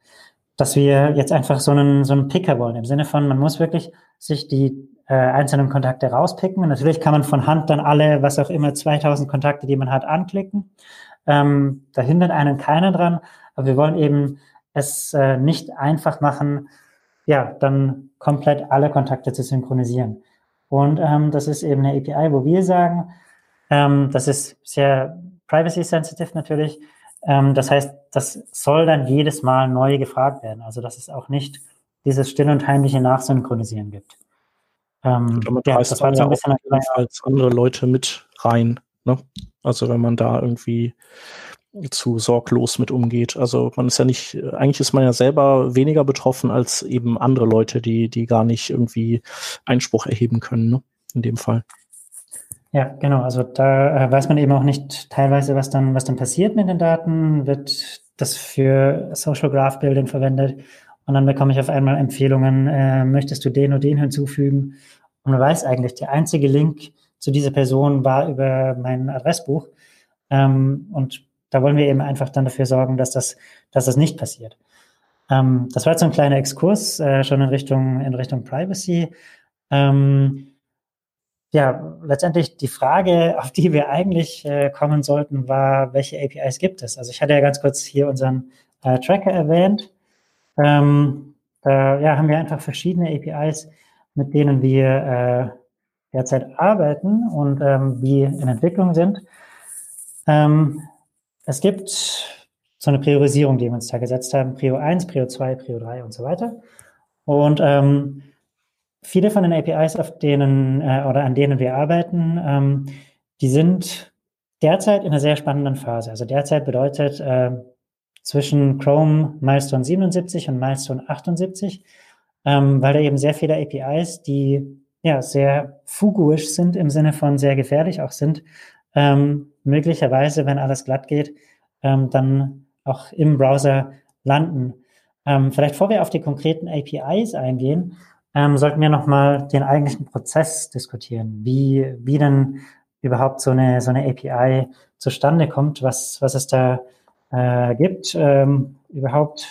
dass wir jetzt einfach so einen, so einen Picker wollen. Im Sinne von, man muss wirklich sich die äh, einzelnen Kontakte rauspicken. Und natürlich kann man von Hand dann alle, was auch immer, 2000 Kontakte, die man hat, anklicken. Ähm, da hindert einen keiner dran. Aber wir wollen eben es äh, nicht einfach machen, ja, dann komplett alle Kontakte zu synchronisieren. Und ähm, das ist eben eine API, wo wir sagen, ähm, das ist sehr privacy-sensitive natürlich. Ähm, das heißt, das soll dann jedes Mal neu gefragt werden. Also dass es auch nicht dieses still und heimliche Nachsynchronisieren gibt. Ähm, ja, das war so ein bisschen als andere Leute mit rein. Ne? Also wenn man da irgendwie zu sorglos mit umgeht. Also man ist ja nicht, eigentlich ist man ja selber weniger betroffen als eben andere Leute, die, die gar nicht irgendwie Einspruch erheben können, ne? in dem Fall. Ja, genau. Also da äh, weiß man eben auch nicht teilweise, was dann, was dann passiert mit den Daten. Wird das für Social Graph Building verwendet? Und dann bekomme ich auf einmal Empfehlungen, äh, möchtest du den und den hinzufügen? Und man weiß eigentlich, der einzige Link zu dieser Person war über mein Adressbuch. Ähm, und da wollen wir eben einfach dann dafür sorgen, dass das, dass das nicht passiert. Ähm, das war jetzt so ein kleiner Exkurs äh, schon in Richtung, in Richtung Privacy. Ähm, ja, letztendlich die Frage, auf die wir eigentlich äh, kommen sollten, war, welche APIs gibt es? Also ich hatte ja ganz kurz hier unseren äh, Tracker erwähnt. Ähm, da ja, haben wir einfach verschiedene APIs, mit denen wir äh, derzeit arbeiten und ähm, die in Entwicklung sind. Ähm, es gibt so eine Priorisierung, die wir uns da gesetzt haben, Prio 1, Prio 2, Prio 3 und so weiter. Und ähm, viele von den APIs, auf denen äh, oder an denen wir arbeiten, ähm, die sind derzeit in einer sehr spannenden Phase. Also derzeit bedeutet äh, zwischen Chrome Milestone 77 und Milestone 78, ähm, weil da eben sehr viele APIs, die ja sehr fuguisch sind im Sinne von sehr gefährlich auch sind, ähm, möglicherweise, wenn alles glatt geht, ähm, dann auch im Browser landen. Ähm, vielleicht vor wir auf die konkreten APIs eingehen, ähm, sollten wir nochmal den eigentlichen Prozess diskutieren, wie, wie denn überhaupt so eine, so eine API zustande kommt, was, was es da äh, gibt, ähm, überhaupt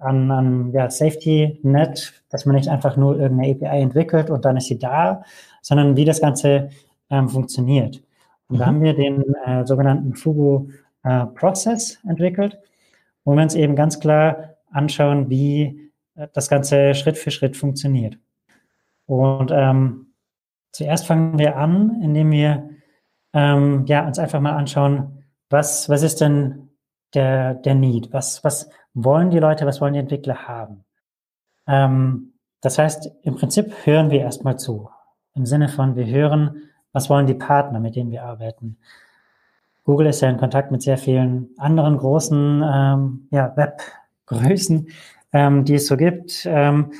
an, an ja, Safety Net, dass man nicht einfach nur irgendeine API entwickelt und dann ist sie da, sondern wie das Ganze ähm, funktioniert. Und mhm. da haben wir den äh, sogenannten Fugu äh, Process entwickelt, wo wir uns eben ganz klar anschauen, wie äh, das Ganze Schritt für Schritt funktioniert. Und ähm, zuerst fangen wir an, indem wir ähm, ja, uns einfach mal anschauen, was, was ist denn der, der Need? Was, was wollen die Leute, was wollen die Entwickler haben? Ähm, das heißt, im Prinzip hören wir erstmal zu. Im Sinne von, wir hören, was wollen die Partner, mit denen wir arbeiten. Google ist ja in Kontakt mit sehr vielen anderen großen ähm, ja, Webgrößen, ähm, die es so gibt. Ähm,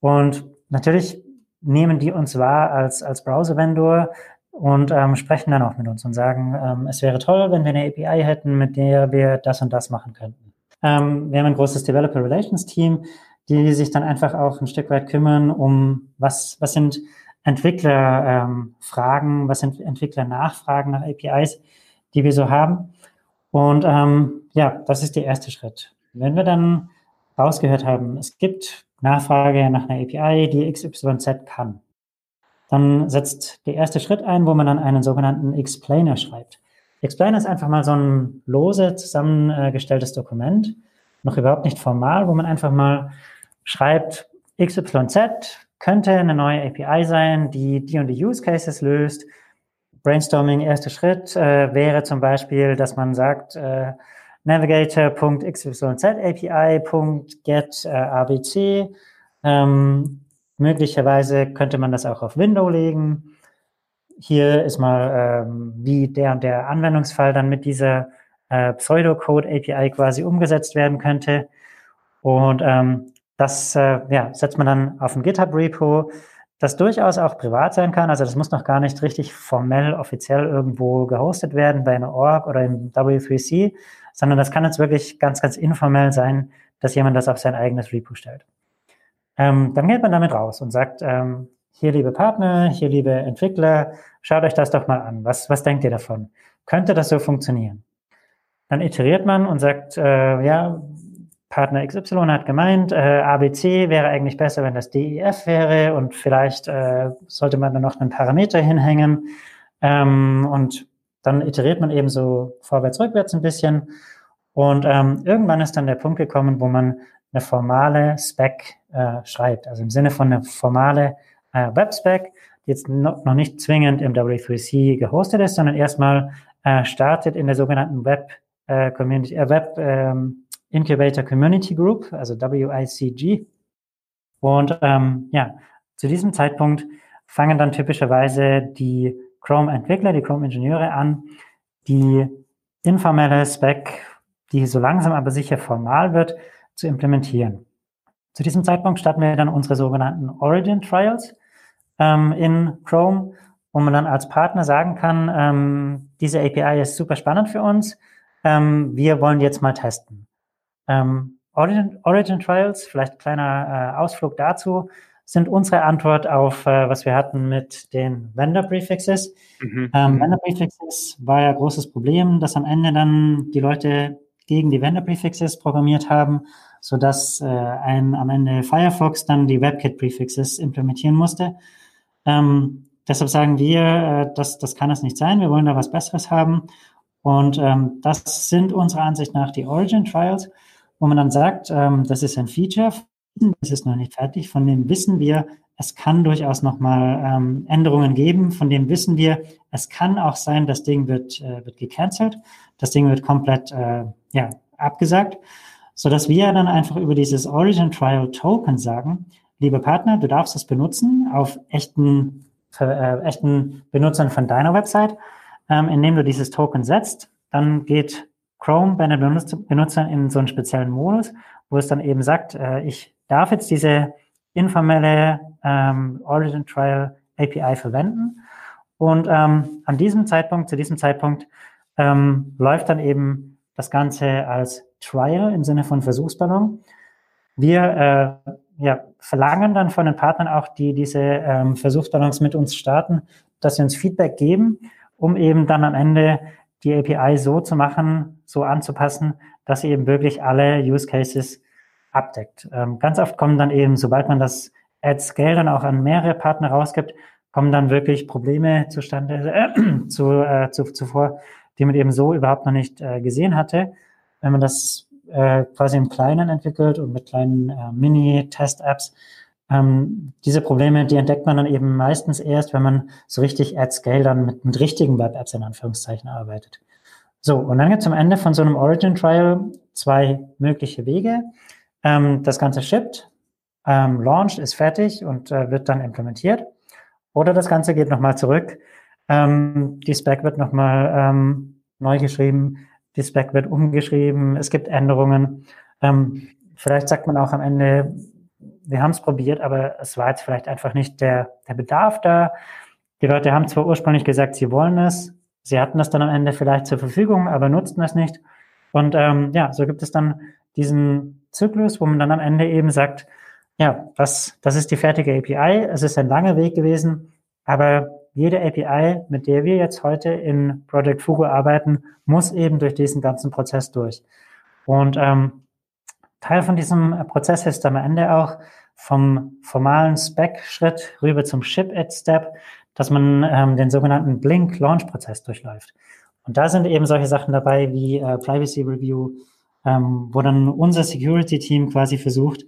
und natürlich nehmen die uns wahr als, als Browser-Vendor, und ähm, sprechen dann auch mit uns und sagen, ähm, es wäre toll, wenn wir eine API hätten, mit der wir das und das machen könnten. Ähm, wir haben ein großes Developer Relations Team, die sich dann einfach auch ein Stück weit kümmern, um was, was sind Entwicklerfragen, ähm, was sind Entwickler-Nachfragen nach APIs, die wir so haben. Und ähm, ja, das ist der erste Schritt. Wenn wir dann rausgehört haben, es gibt Nachfrage nach einer API, die XYZ kann, dann setzt der erste Schritt ein, wo man dann einen sogenannten Explainer schreibt. Explainer ist einfach mal so ein lose zusammengestelltes Dokument, noch überhaupt nicht formal, wo man einfach mal schreibt, XYZ könnte eine neue API sein, die die und die Use Cases löst. Brainstorming, erster Schritt äh, wäre zum Beispiel, dass man sagt, äh, navigator.xyz API.get äh, ABC ähm, Möglicherweise könnte man das auch auf Window legen. Hier ist mal, ähm, wie der und der Anwendungsfall dann mit dieser äh, Pseudocode API quasi umgesetzt werden könnte. Und ähm, das äh, ja, setzt man dann auf ein GitHub-Repo, das durchaus auch privat sein kann. Also das muss noch gar nicht richtig formell, offiziell irgendwo gehostet werden bei einer Org oder im W3C, sondern das kann jetzt wirklich ganz, ganz informell sein, dass jemand das auf sein eigenes Repo stellt. Ähm, dann geht man damit raus und sagt, ähm, hier liebe Partner, hier liebe Entwickler, schaut euch das doch mal an. Was, was denkt ihr davon? Könnte das so funktionieren? Dann iteriert man und sagt, äh, ja, Partner XY hat gemeint, äh, ABC wäre eigentlich besser, wenn das DEF wäre und vielleicht äh, sollte man dann noch einen Parameter hinhängen. Ähm, und dann iteriert man eben so vorwärts, rückwärts ein bisschen. Und ähm, irgendwann ist dann der Punkt gekommen, wo man eine formale Spec äh, schreibt. Also im Sinne von eine formale äh, Web-Spec, die jetzt no, noch nicht zwingend im W3C gehostet ist, sondern erstmal äh, startet in der sogenannten Web äh, Community, äh, Web ähm, Incubator Community Group, also WICG. Und ähm, ja, zu diesem Zeitpunkt fangen dann typischerweise die Chrome-Entwickler, die Chrome-Ingenieure an, die informelle Spec, die so langsam aber sicher formal wird, zu implementieren. Zu diesem Zeitpunkt starten wir dann unsere sogenannten Origin Trials ähm, in Chrome, wo man dann als Partner sagen kann, ähm, diese API ist super spannend für uns, ähm, wir wollen jetzt mal testen. Ähm, Origin, Origin Trials, vielleicht kleiner äh, Ausflug dazu, sind unsere Antwort auf, äh, was wir hatten mit den Vendor Prefixes. Mhm. Ähm, Vendor Prefixes war ja großes Problem, dass am Ende dann die Leute gegen die Vendor Prefixes programmiert haben so dass äh, ein am Ende Firefox dann die WebKit-Prefixes implementieren musste. Ähm, deshalb sagen wir, äh, das, das kann es nicht sein. Wir wollen da was Besseres haben. Und ähm, das sind unserer Ansicht nach die Origin Trials, wo man dann sagt, ähm, das ist ein Feature, das ist noch nicht fertig, von dem wissen wir, es kann durchaus nochmal ähm, Änderungen geben, von dem wissen wir, es kann auch sein, das Ding wird, äh, wird gecancelt, das Ding wird komplett äh, ja, abgesagt so dass wir dann einfach über dieses Origin Trial Token sagen, liebe Partner, du darfst es benutzen auf echten, äh, echten Benutzern von deiner Website. ähm, indem du dieses Token setzt. Dann geht Chrome bei den Benutzern in so einen speziellen Modus, wo es dann eben sagt, äh, ich darf jetzt diese informelle ähm, Origin Trial API verwenden. Und ähm, an diesem Zeitpunkt, zu diesem Zeitpunkt, ähm, läuft dann eben das Ganze als Trial im Sinne von Versuchsballon. Wir äh, ja, verlangen dann von den Partnern auch, die diese ähm, Versuchsballons mit uns starten, dass sie uns Feedback geben, um eben dann am Ende die API so zu machen, so anzupassen, dass sie eben wirklich alle Use Cases abdeckt. Ähm, ganz oft kommen dann eben, sobald man das at Scale dann auch an mehrere Partner rausgibt, kommen dann wirklich Probleme zustande, äh, [clears throat] zu, äh, zu, zuvor, die man eben so überhaupt noch nicht äh, gesehen hatte. Wenn man das äh, quasi im Kleinen entwickelt und mit kleinen äh, Mini-Test-Apps, ähm, diese Probleme, die entdeckt man dann eben meistens erst, wenn man so richtig at Scale dann mit, mit richtigen Web-Apps in Anführungszeichen arbeitet. So, und dann gibt es am Ende von so einem Origin Trial zwei mögliche Wege. Ähm, das Ganze shippt, ähm, launched, ist fertig und äh, wird dann implementiert. Oder das Ganze geht nochmal zurück. Ähm, die Spec wird nochmal ähm, neu geschrieben, die Spec wird umgeschrieben, es gibt Änderungen. Ähm, vielleicht sagt man auch am Ende, wir haben es probiert, aber es war jetzt vielleicht einfach nicht der, der Bedarf da. Die Leute haben zwar ursprünglich gesagt, sie wollen es, sie hatten das dann am Ende vielleicht zur Verfügung, aber nutzten es nicht. Und ähm, ja, so gibt es dann diesen Zyklus, wo man dann am Ende eben sagt, ja, das, das ist die fertige API. Es ist ein langer Weg gewesen, aber jede API, mit der wir jetzt heute in Project Fugo arbeiten, muss eben durch diesen ganzen Prozess durch. Und ähm, Teil von diesem Prozess ist am Ende auch vom formalen Spec-Schritt rüber zum Ship-It-Step, dass man ähm, den sogenannten Blink-Launch-Prozess durchläuft. Und da sind eben solche Sachen dabei wie äh, Privacy Review, ähm, wo dann unser Security-Team quasi versucht,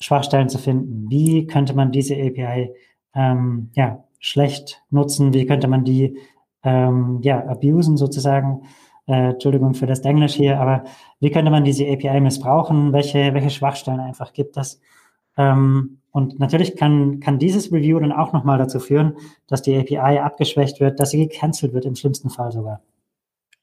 Schwachstellen zu finden. Wie könnte man diese API ähm, ja, schlecht nutzen? Wie könnte man die ähm, ja, abusen sozusagen? Äh, Entschuldigung für das Englisch hier, aber wie könnte man diese API missbrauchen? Welche, welche Schwachstellen einfach gibt es? Ähm, und natürlich kann, kann dieses Review dann auch nochmal dazu führen, dass die API abgeschwächt wird, dass sie gecancelt wird, im schlimmsten Fall sogar.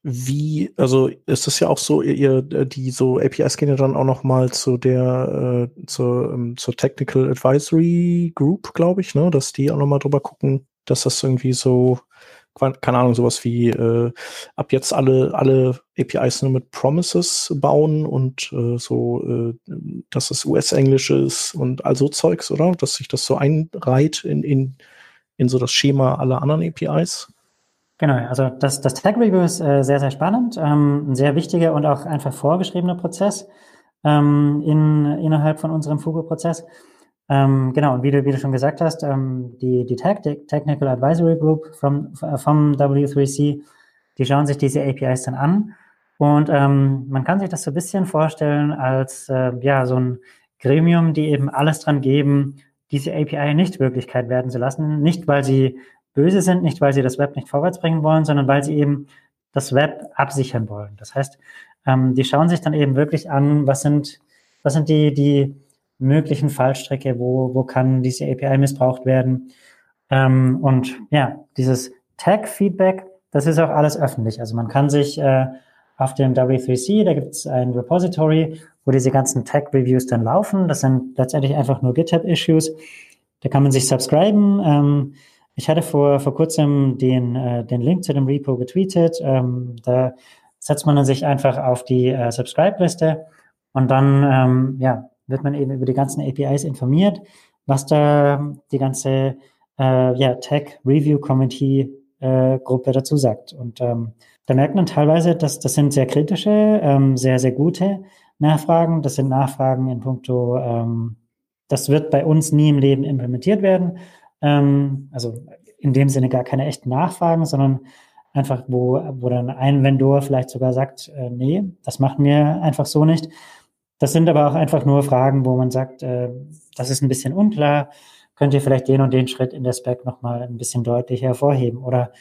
Wie, also ist es ja auch so, ihr, die so APIs gehen ja dann auch noch mal zu der, äh, zur, ähm, zur Technical Advisory Group, glaube ich, ne, dass die auch noch mal drüber gucken, dass das irgendwie so, keine Ahnung, sowas wie äh, ab jetzt alle, alle APIs nur mit Promises bauen und äh, so, äh, dass es US-Englisch ist und all so Zeugs, oder? Dass sich das so einreiht in, in, in so das Schema aller anderen APIs. Genau, also das, das Tag Review ist äh, sehr, sehr spannend, ähm, ein sehr wichtiger und auch einfach vorgeschriebener Prozess ähm, in, innerhalb von unserem Fugo-Prozess. Ähm, genau, und wie du, wie du schon gesagt hast, ähm, die, die Tech, Technical Advisory Group vom, vom W3C, die schauen sich diese APIs dann an. Und ähm, man kann sich das so ein bisschen vorstellen als äh, ja, so ein Gremium, die eben alles dran geben, diese API nicht Wirklichkeit werden zu lassen. Nicht, weil sie böse sind, nicht weil sie das Web nicht vorwärts bringen wollen, sondern weil sie eben das Web absichern wollen. Das heißt, ähm, die schauen sich dann eben wirklich an, was sind, was sind die, die möglichen Fallstrecke, wo, wo kann diese API missbraucht werden. Ähm, und ja, dieses Tag-Feedback, das ist auch alles öffentlich. Also man kann sich äh, auf dem W3C, da gibt es ein Repository, wo diese ganzen Tag-Reviews dann laufen. Das sind letztendlich einfach nur GitHub-Issues. Da kann man sich subscriben. Ähm, ich hatte vor, vor kurzem den, äh, den Link zu dem Repo getweetet. Ähm, da setzt man sich einfach auf die äh, Subscribe-Liste und dann ähm, ja, wird man eben über die ganzen APIs informiert, was da die ganze äh, ja, Tech Review Committee äh, Gruppe dazu sagt. Und ähm, da merkt man teilweise, dass das sind sehr kritische, ähm, sehr, sehr gute Nachfragen. Das sind Nachfragen in puncto, ähm, das wird bei uns nie im Leben implementiert werden. Ähm, also in dem Sinne gar keine echten Nachfragen, sondern einfach, wo, wo dann ein Vendor vielleicht sogar sagt, äh, nee, das machen wir einfach so nicht. Das sind aber auch einfach nur Fragen, wo man sagt, äh, das ist ein bisschen unklar, könnt ihr vielleicht den und den Schritt in der Spec nochmal ein bisschen deutlicher hervorheben. Oder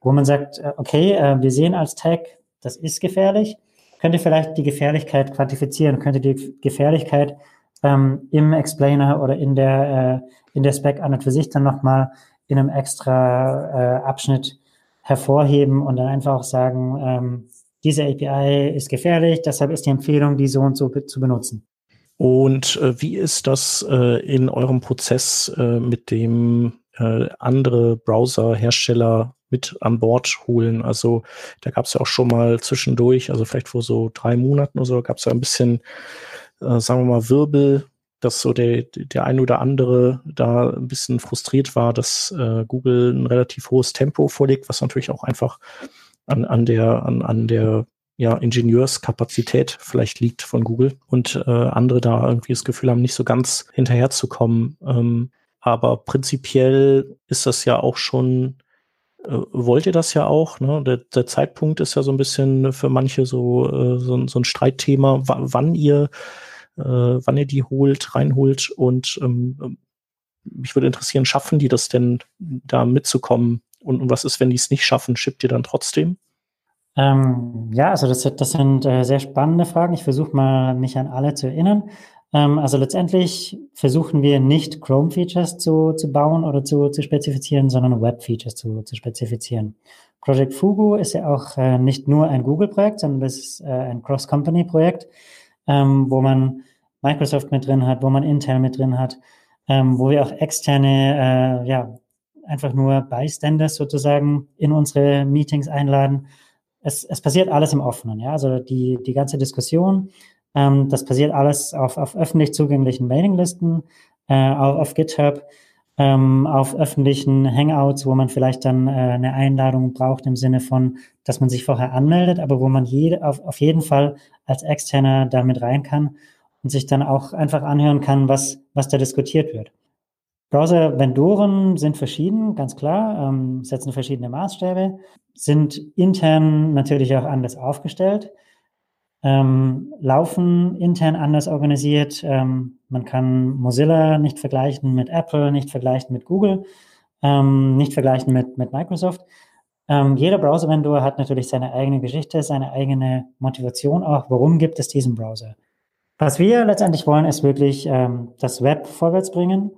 wo man sagt, äh, okay, äh, wir sehen als Tag, das ist gefährlich, könnt ihr vielleicht die Gefährlichkeit quantifizieren, könnt ihr die Gefährlichkeit ähm, im Explainer oder in der, äh, in der Spec an und für sich dann nochmal in einem extra äh, Abschnitt hervorheben und dann einfach auch sagen, ähm, diese API ist gefährlich, deshalb ist die Empfehlung, die so und so zu benutzen. Und äh, wie ist das äh, in eurem Prozess äh, mit dem äh, andere Browser-Hersteller mit an Bord holen? Also da gab es ja auch schon mal zwischendurch, also vielleicht vor so drei Monaten oder so, gab es ja ein bisschen, äh, sagen wir mal, Wirbel, dass so der, der ein oder andere da ein bisschen frustriert war, dass äh, Google ein relativ hohes Tempo vorlegt, was natürlich auch einfach an, an der, an, an der ja, Ingenieurskapazität vielleicht liegt von Google und äh, andere da irgendwie das Gefühl haben, nicht so ganz hinterherzukommen. Ähm, aber prinzipiell ist das ja auch schon, äh, wollt ihr das ja auch, ne? Der, der, Zeitpunkt ist ja so ein bisschen für manche so, äh, so, so, ein Streitthema, wann ihr, äh, wann ihr die holt, reinholt und ähm, mich würde interessieren, schaffen die das denn da mitzukommen? Und, und was ist, wenn die es nicht schaffen? Schippt ihr dann trotzdem? Ähm, ja, also das, das sind äh, sehr spannende Fragen. Ich versuche mal, mich an alle zu erinnern. Ähm, also letztendlich versuchen wir nicht Chrome-Features zu, zu bauen oder zu, zu spezifizieren, sondern Web-Features zu, zu spezifizieren. Project Fugu ist ja auch äh, nicht nur ein Google-Projekt, sondern das ist äh, ein Cross-Company-Projekt, ähm, wo man Microsoft mit drin hat, wo man Intel mit drin hat, ähm, wo wir auch externe, äh, ja, einfach nur Bystanders sozusagen in unsere Meetings einladen es, es passiert alles im Offenen, ja. Also die, die ganze Diskussion, ähm, das passiert alles auf, auf öffentlich zugänglichen Mailinglisten, äh, auf, auf GitHub, ähm, auf öffentlichen Hangouts, wo man vielleicht dann äh, eine Einladung braucht im Sinne von, dass man sich vorher anmeldet, aber wo man jede, auf, auf jeden Fall als Externer damit rein kann und sich dann auch einfach anhören kann, was, was da diskutiert wird. Browser-Vendoren sind verschieden, ganz klar, ähm, setzen verschiedene Maßstäbe, sind intern natürlich auch anders aufgestellt, ähm, laufen intern anders organisiert. Ähm, man kann Mozilla nicht vergleichen mit Apple, nicht vergleichen mit Google, ähm, nicht vergleichen mit, mit Microsoft. Ähm, jeder Browser-Vendor hat natürlich seine eigene Geschichte, seine eigene Motivation auch. Warum gibt es diesen Browser? Was wir letztendlich wollen, ist wirklich ähm, das Web vorwärts bringen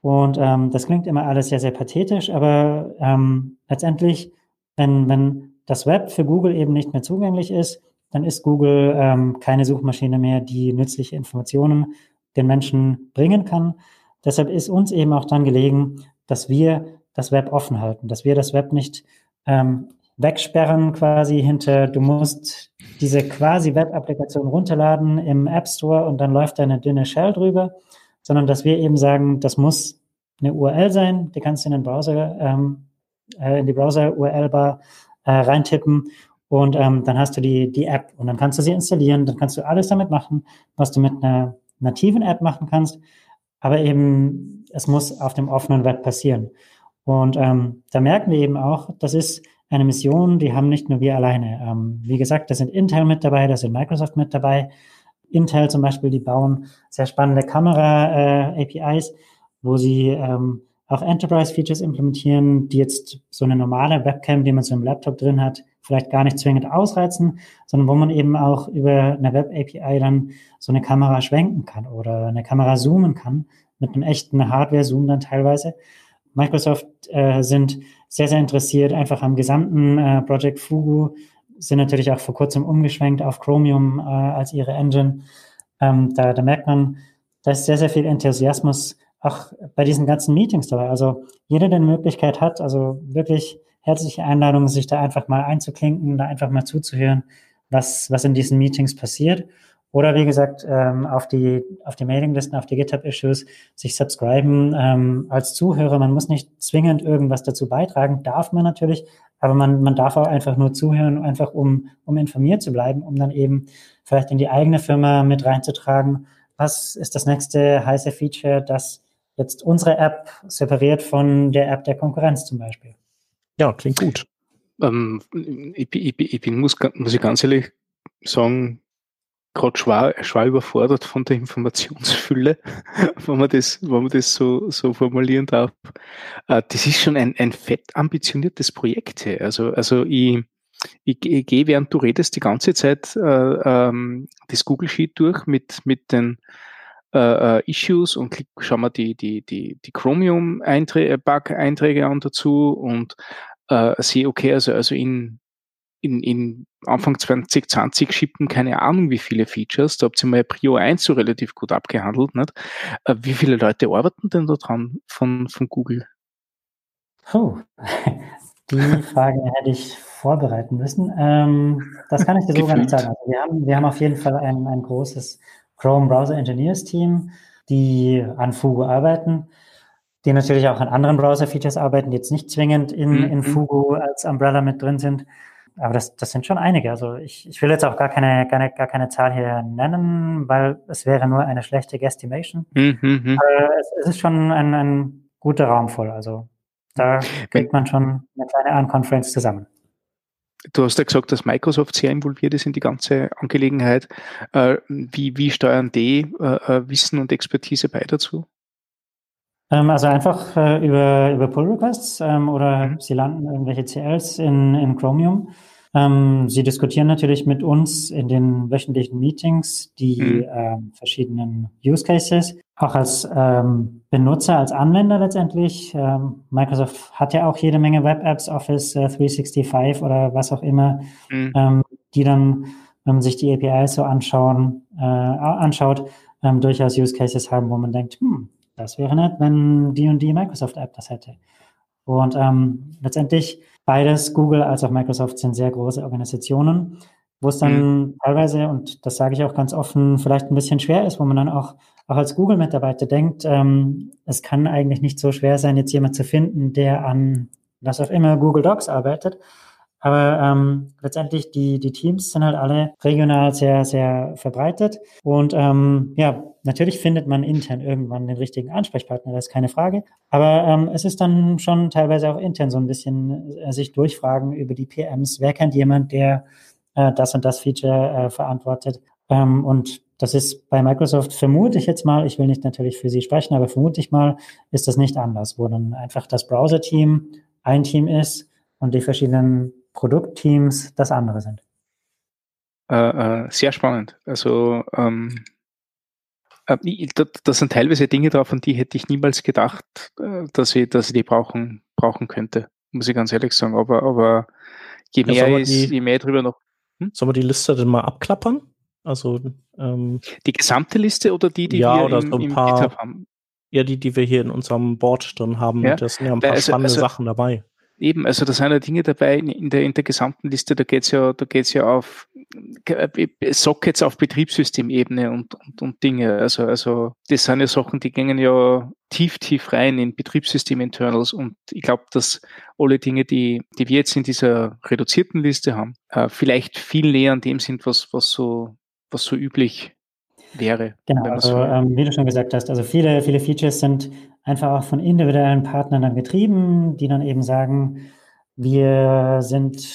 und ähm, das klingt immer alles sehr, sehr pathetisch, aber ähm, letztendlich, wenn, wenn das Web für Google eben nicht mehr zugänglich ist, dann ist Google ähm, keine Suchmaschine mehr, die nützliche Informationen den Menschen bringen kann. Deshalb ist uns eben auch dann gelegen, dass wir das Web offen halten, dass wir das Web nicht ähm, wegsperren quasi hinter, du musst diese quasi Web-Applikation runterladen im App Store und dann läuft da eine dünne Shell drüber, sondern dass wir eben sagen, das muss eine URL sein, die kannst du in den Browser, ähm, äh, in die Browser-URL-Bar äh, reintippen und ähm, dann hast du die, die App und dann kannst du sie installieren, dann kannst du alles damit machen, was du mit einer nativen App machen kannst, aber eben es muss auf dem offenen Web passieren. Und ähm, da merken wir eben auch, das ist eine Mission, die haben nicht nur wir alleine. Ähm, wie gesagt, da sind Intel mit dabei, da sind Microsoft mit dabei, Intel zum Beispiel, die bauen sehr spannende Kamera-APIs, äh, wo sie ähm, auch Enterprise-Features implementieren, die jetzt so eine normale Webcam, die man so im Laptop drin hat, vielleicht gar nicht zwingend ausreizen, sondern wo man eben auch über eine Web-API dann so eine Kamera schwenken kann oder eine Kamera zoomen kann, mit einem echten Hardware-Zoom dann teilweise. Microsoft äh, sind sehr, sehr interessiert einfach am gesamten äh, Project Fugu sind natürlich auch vor kurzem umgeschwenkt auf Chromium äh, als ihre Engine. Ähm, da, da merkt man, da ist sehr, sehr viel Enthusiasmus auch bei diesen ganzen Meetings dabei. Also jeder, der eine Möglichkeit hat, also wirklich herzliche Einladung, sich da einfach mal einzuklinken, da einfach mal zuzuhören, was, was in diesen Meetings passiert. Oder wie gesagt, ähm, auf die, auf die Mailinglisten, auf die GitHub-Issues sich subscriben ähm, als Zuhörer. Man muss nicht zwingend irgendwas dazu beitragen, darf man natürlich, aber man, man darf auch einfach nur zuhören, einfach um, um informiert zu bleiben, um dann eben vielleicht in die eigene Firma mit reinzutragen, was ist das nächste heiße Feature, das jetzt unsere App separiert von der App der Konkurrenz zum Beispiel. Ja, klingt gut. Ähm, ich, ich, ich bin, muss, muss ich ganz ehrlich sagen, gerade schwer, schwer überfordert von der Informationsfülle, [laughs] wenn man das, wenn man das so, so formulieren darf. Äh, das ist schon ein, ein fett ambitioniertes Projekt. Also, also ich, ich, ich gehe, während du redest, die ganze Zeit äh, ähm, das Google Sheet durch mit, mit den äh, äh Issues und klick, schau mal die, die, die, die Chromium-Bug-Einträge an dazu und äh, sehe, okay, also, also in, in, in Anfang 2020 schippen keine Ahnung wie viele Features, da habt ihr mal Prio 1 so relativ gut abgehandelt. Nicht? Äh, wie viele Leute arbeiten denn da dran von, von Google? Puh, [laughs] die Frage hätte ich vorbereiten müssen. Ähm, das kann ich dir so gar nicht sagen. Also wir, haben, wir haben auf jeden Fall ein, ein großes Chrome Browser Engineers Team, die an Fugu arbeiten, die natürlich auch an anderen Browser-Features arbeiten, die jetzt nicht zwingend in, mhm. in Fugu als Umbrella mit drin sind. Aber das, das sind schon einige. Also ich, ich will jetzt auch gar keine, gar, gar keine Zahl hier nennen, weil es wäre nur eine schlechte Guesstimation. Mhm. mhm. Aber es, es ist schon ein, ein guter Raum voll. Also da kriegt man schon eine kleine Unconference zusammen. Du hast ja gesagt, dass Microsoft sehr involviert ist in die ganze Angelegenheit. Äh, wie, wie steuern die äh, äh, Wissen und Expertise bei dazu? Ähm, also einfach über, über Pull Requests ähm, oder mhm. sie landen irgendwelche CLs in, in Chromium. Ähm, sie diskutieren natürlich mit uns in den wöchentlichen Meetings die mhm. ähm, verschiedenen Use Cases, auch als ähm, Benutzer, als Anwender letztendlich. Ähm, Microsoft hat ja auch jede Menge Web-Apps, Office äh, 365 oder was auch immer, mhm. Ähm, die dann, wenn man sich die APIs so anschauen, äh, anschaut, ähm, durchaus Use Cases haben, wo man denkt, hm, das wäre nett, wenn die und die Microsoft-App das hätte. Und ähm, letztendlich beides, Google als auch Microsoft, sind sehr große Organisationen, wo es dann mhm. teilweise, und das sage ich auch ganz offen, vielleicht ein bisschen schwer ist, wo man dann auch, auch als Google-Mitarbeiter denkt, ähm, es kann eigentlich nicht so schwer sein, jetzt jemand zu finden, der an was auch immer Google Docs arbeitet. Aber ähm, letztendlich die, die Teams sind halt alle regional sehr, sehr verbreitet. Und ähm, ja, natürlich findet man intern irgendwann den richtigen Ansprechpartner, das ist keine Frage. Aber ähm, es ist dann schon teilweise auch intern so ein bisschen äh, sich durchfragen über die PMs. Wer kennt jemand, der äh, das und das Feature äh, verantwortet? Ähm, und das ist bei Microsoft, vermute ich jetzt mal, ich will nicht natürlich für Sie sprechen, aber vermute ich mal, ist das nicht anders, wo dann einfach das Browser-Team ein Team ist und die verschiedenen Produktteams das andere sind. Äh, äh, sehr spannend. Also ähm, äh, das sind teilweise Dinge drauf, an die hätte ich niemals gedacht, äh, dass ich, dass ich die brauchen, brauchen könnte, muss ich ganz ehrlich sagen. Aber, aber je mehr, ja, ist, die, je mehr drüber noch. Hm? Sollen wir die Liste denn mal abklappern? Also ähm, die gesamte Liste oder die, die ja, wir oder im, so ein paar, haben? Ja, die, die wir hier in unserem Board drin haben. Ja, das sind ja ein paar also, spannende also, Sachen dabei. Eben, also da sind ja Dinge dabei in der, in der gesamten Liste, da geht's ja, da geht's ja auf Sockets auf Betriebssystemebene und, und, und Dinge. Also, also das sind ja Sachen, die gingen ja tief, tief rein in Betriebssystem-Internals und ich glaube, dass alle Dinge, die, die wir jetzt in dieser reduzierten Liste haben, äh, vielleicht viel näher an dem sind, was, was so, was so üblich wäre. Genau, also so ähm, wie du schon gesagt hast, also viele, viele Features sind einfach auch von individuellen Partnern dann getrieben, die dann eben sagen, wir sind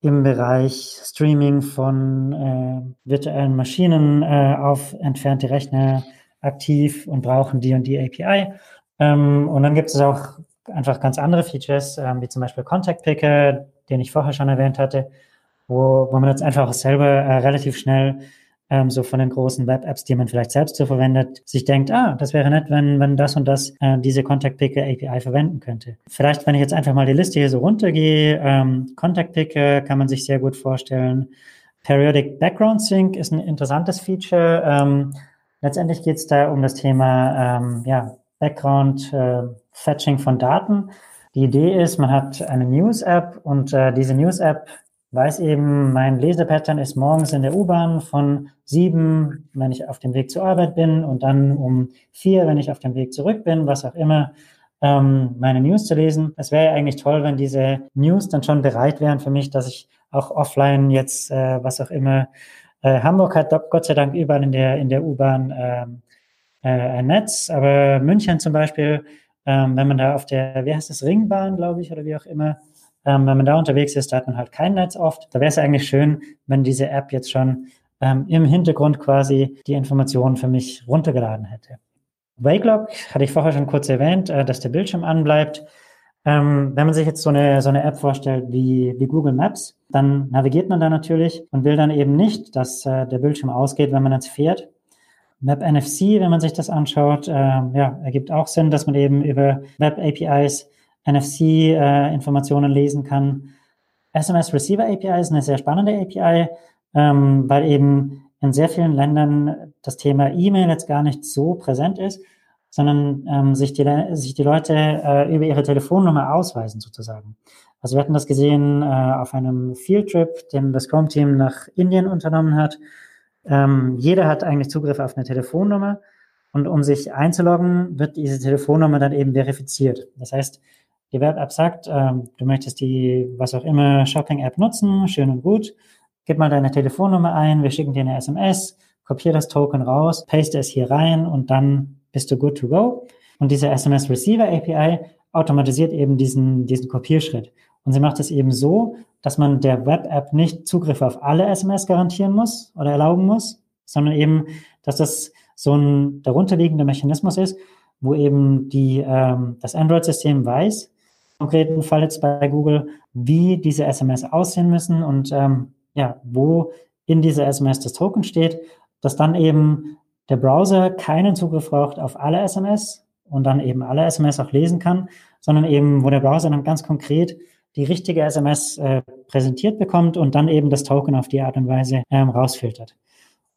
im Bereich Streaming von äh, virtuellen Maschinen äh, auf entfernte Rechner aktiv und brauchen die und die API. Ähm, und dann gibt es auch einfach ganz andere Features, ähm, wie zum Beispiel Contact Picker, den ich vorher schon erwähnt hatte, wo, wo man jetzt einfach selber äh, relativ schnell ähm, so von den großen Web-Apps, die man vielleicht selbst so verwendet, sich denkt, ah, das wäre nett, wenn, wenn das und das äh, diese Contact Picker API verwenden könnte. Vielleicht, wenn ich jetzt einfach mal die Liste hier so runtergehe, ähm, Contact Picker kann man sich sehr gut vorstellen. Periodic Background Sync ist ein interessantes Feature. Ähm, letztendlich geht es da um das Thema ähm, ja, Background äh, Fetching von Daten. Die Idee ist, man hat eine News-App und äh, diese News-App weiß eben, mein Lesepattern ist morgens in der U-Bahn von sieben, wenn ich auf dem Weg zur Arbeit bin und dann um vier, wenn ich auf dem Weg zurück bin, was auch immer, ähm, meine News zu lesen. Es wäre ja eigentlich toll, wenn diese News dann schon bereit wären für mich, dass ich auch offline jetzt, äh, was auch immer, äh, Hamburg hat Gott sei Dank überall in der, in der U-Bahn ähm, äh, ein Netz, aber München zum Beispiel, ähm, wenn man da auf der, wie heißt das, Ringbahn, glaube ich, oder wie auch immer, ähm, wenn man da unterwegs ist, da hat man halt kein Netz oft. Da wäre es eigentlich schön, wenn diese App jetzt schon ähm, im Hintergrund quasi die Informationen für mich runtergeladen hätte. Wakelock hatte ich vorher schon kurz erwähnt, äh, dass der Bildschirm anbleibt. Ähm, wenn man sich jetzt so eine, so eine App vorstellt wie, wie Google Maps, dann navigiert man da natürlich und will dann eben nicht, dass äh, der Bildschirm ausgeht, wenn man jetzt fährt. Map NFC, wenn man sich das anschaut, äh, ja, ergibt auch Sinn, dass man eben über Web APIs NFC-Informationen äh, lesen kann. SMS Receiver API ist eine sehr spannende API, ähm, weil eben in sehr vielen Ländern das Thema E-Mail jetzt gar nicht so präsent ist, sondern ähm, sich, die, sich die Leute äh, über ihre Telefonnummer ausweisen sozusagen. Also wir hatten das gesehen äh, auf einem Fieldtrip, den das Chrome-Team nach Indien unternommen hat. Ähm, jeder hat eigentlich Zugriff auf eine Telefonnummer und um sich einzuloggen, wird diese Telefonnummer dann eben verifiziert. Das heißt, die Web-App sagt, ähm, du möchtest die, was auch immer, Shopping-App nutzen, schön und gut. Gib mal deine Telefonnummer ein, wir schicken dir eine SMS, kopier das Token raus, paste es hier rein und dann bist du good to go. Und diese SMS Receiver API automatisiert eben diesen, diesen Kopierschritt. Und sie macht es eben so, dass man der Web-App nicht Zugriff auf alle SMS garantieren muss oder erlauben muss, sondern eben, dass das so ein darunterliegender Mechanismus ist, wo eben die, ähm, das Android-System weiß, konkreten Fall jetzt bei Google, wie diese SMS aussehen müssen und ähm, ja, wo in dieser SMS das Token steht, dass dann eben der Browser keinen Zugriff braucht auf alle SMS und dann eben alle SMS auch lesen kann, sondern eben, wo der Browser dann ganz konkret die richtige SMS äh, präsentiert bekommt und dann eben das Token auf die Art und Weise ähm, rausfiltert.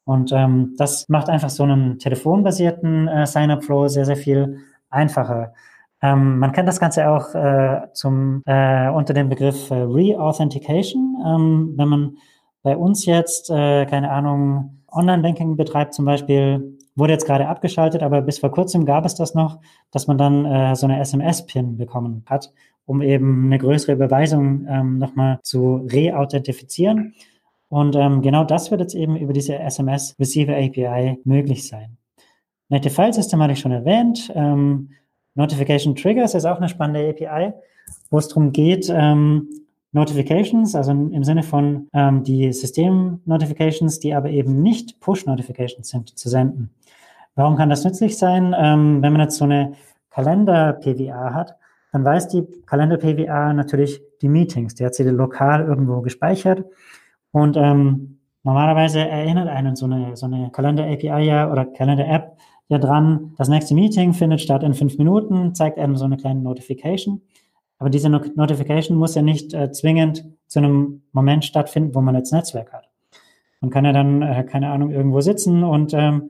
Und ähm, das macht einfach so einen telefonbasierten äh, Sign-up-Flow sehr, sehr viel einfacher. Ähm, man kennt das Ganze auch äh, zum, äh, unter dem Begriff äh, Re-Authentication. Ähm, wenn man bei uns jetzt, äh, keine Ahnung, Online-Banking betreibt zum Beispiel, wurde jetzt gerade abgeschaltet, aber bis vor kurzem gab es das noch, dass man dann äh, so eine SMS-Pin bekommen hat, um eben eine größere Überweisung ähm, nochmal zu re-authentifizieren. Und ähm, genau das wird jetzt eben über diese SMS Receiver API möglich sein. Native File System hatte ich schon erwähnt. Ähm, Notification Triggers ist auch eine spannende API, wo es darum geht, ähm, Notifications, also im Sinne von ähm, die System-Notifications, die aber eben nicht Push-Notifications sind, zu senden. Warum kann das nützlich sein? Ähm, wenn man jetzt so eine Kalender-PWA hat, dann weiß die Kalender-PWA natürlich die Meetings. Die hat sie lokal irgendwo gespeichert. Und ähm, normalerweise erinnert einen so eine, so eine Kalender-API ja oder Kalender-App ja dran, das nächste Meeting findet statt in fünf Minuten, zeigt einem so eine kleine Notification. Aber diese Notification muss ja nicht äh, zwingend zu einem Moment stattfinden, wo man jetzt Netzwerk hat. Man kann ja dann, äh, keine Ahnung, irgendwo sitzen und ähm,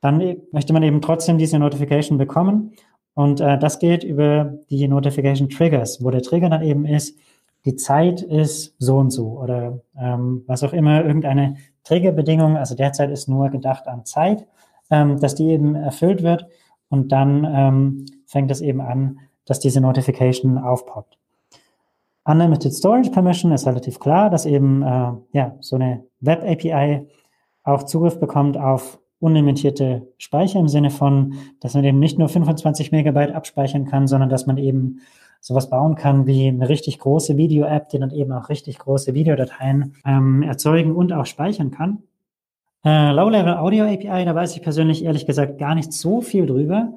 dann e-, möchte man eben trotzdem diese Notification bekommen. Und äh, das geht über die Notification Triggers, wo der Trigger dann eben ist, die Zeit ist so und so oder ähm, was auch immer, irgendeine Triggerbedingung. Also derzeit ist nur gedacht an Zeit, ähm, dass die eben erfüllt wird und dann ähm, fängt es eben an, dass diese Notification aufpoppt. Unlimited Storage Permission ist relativ klar, dass eben äh, ja, so eine Web API auch Zugriff bekommt auf unlimitierte Speicher im Sinne von, dass man eben nicht nur 25 Megabyte abspeichern kann, sondern dass man eben sowas bauen kann wie eine richtig große Video-App, die dann eben auch richtig große Videodateien ähm, erzeugen und auch speichern kann. Äh, Low-Level Audio API, da weiß ich persönlich ehrlich gesagt gar nicht so viel drüber.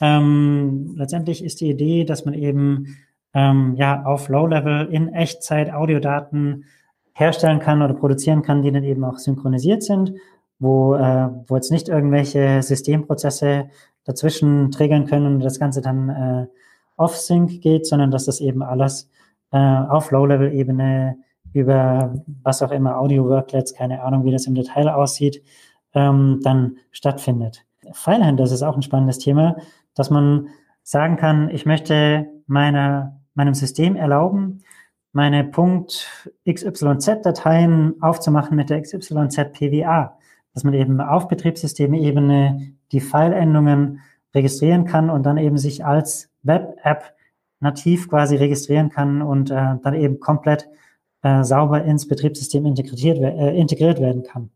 Ähm, letztendlich ist die Idee, dass man eben ähm, ja auf Low-Level in Echtzeit Audiodaten herstellen kann oder produzieren kann, die dann eben auch synchronisiert sind, wo, äh, wo jetzt nicht irgendwelche Systemprozesse dazwischen triggern können und das Ganze dann äh, off-sync geht, sondern dass das eben alles äh, auf Low-Level-Ebene über was auch immer, Audio-Worklets, keine Ahnung, wie das im Detail aussieht, ähm, dann stattfindet. Filehandles ist auch ein spannendes Thema, dass man sagen kann, ich möchte meine, meinem System erlauben, meine Punkt XYZ-Dateien aufzumachen mit der XYZ-PWA, dass man eben auf Betriebssystemebene die File-Endungen registrieren kann und dann eben sich als Web-App nativ quasi registrieren kann und äh, dann eben komplett äh, sauber ins Betriebssystem integriert, äh, integriert werden kann.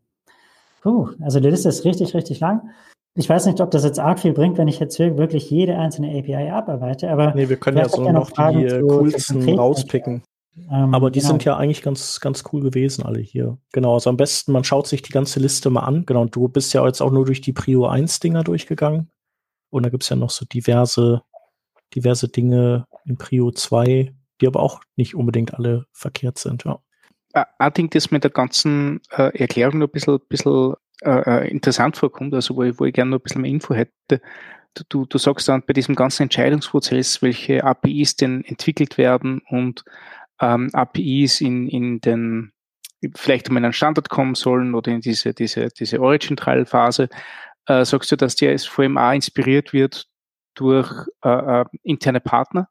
Puh, also die Liste ist richtig, richtig lang. Ich weiß nicht, ob das jetzt arg viel bringt, wenn ich jetzt wirklich jede einzelne API abarbeite, aber. Nee, wir können ja so noch die äh, coolsten rauspicken. Ähm, aber die genau. sind ja eigentlich ganz, ganz cool gewesen, alle hier. Genau, also am besten, man schaut sich die ganze Liste mal an. Genau, und du bist ja jetzt auch nur durch die Prio 1 Dinger durchgegangen. Und da gibt's ja noch so diverse, diverse Dinge in Prio 2, die aber auch nicht unbedingt alle verkehrt sind, ja. Ich denke, das mit der ganzen äh, Erklärung ein bisschen, bisschen äh, interessant vorkommt, also wo ich, wo ich gerne noch ein bisschen mehr Info hätte. Du, du sagst dann bei diesem ganzen Entscheidungsprozess, welche APIs denn entwickelt werden und ähm, APIs in, in den vielleicht um in einen Standard kommen sollen oder in diese, diese, diese Origin-Trial-Phase, äh, sagst du, dass der SVMA inspiriert wird durch äh, äh, interne Partner.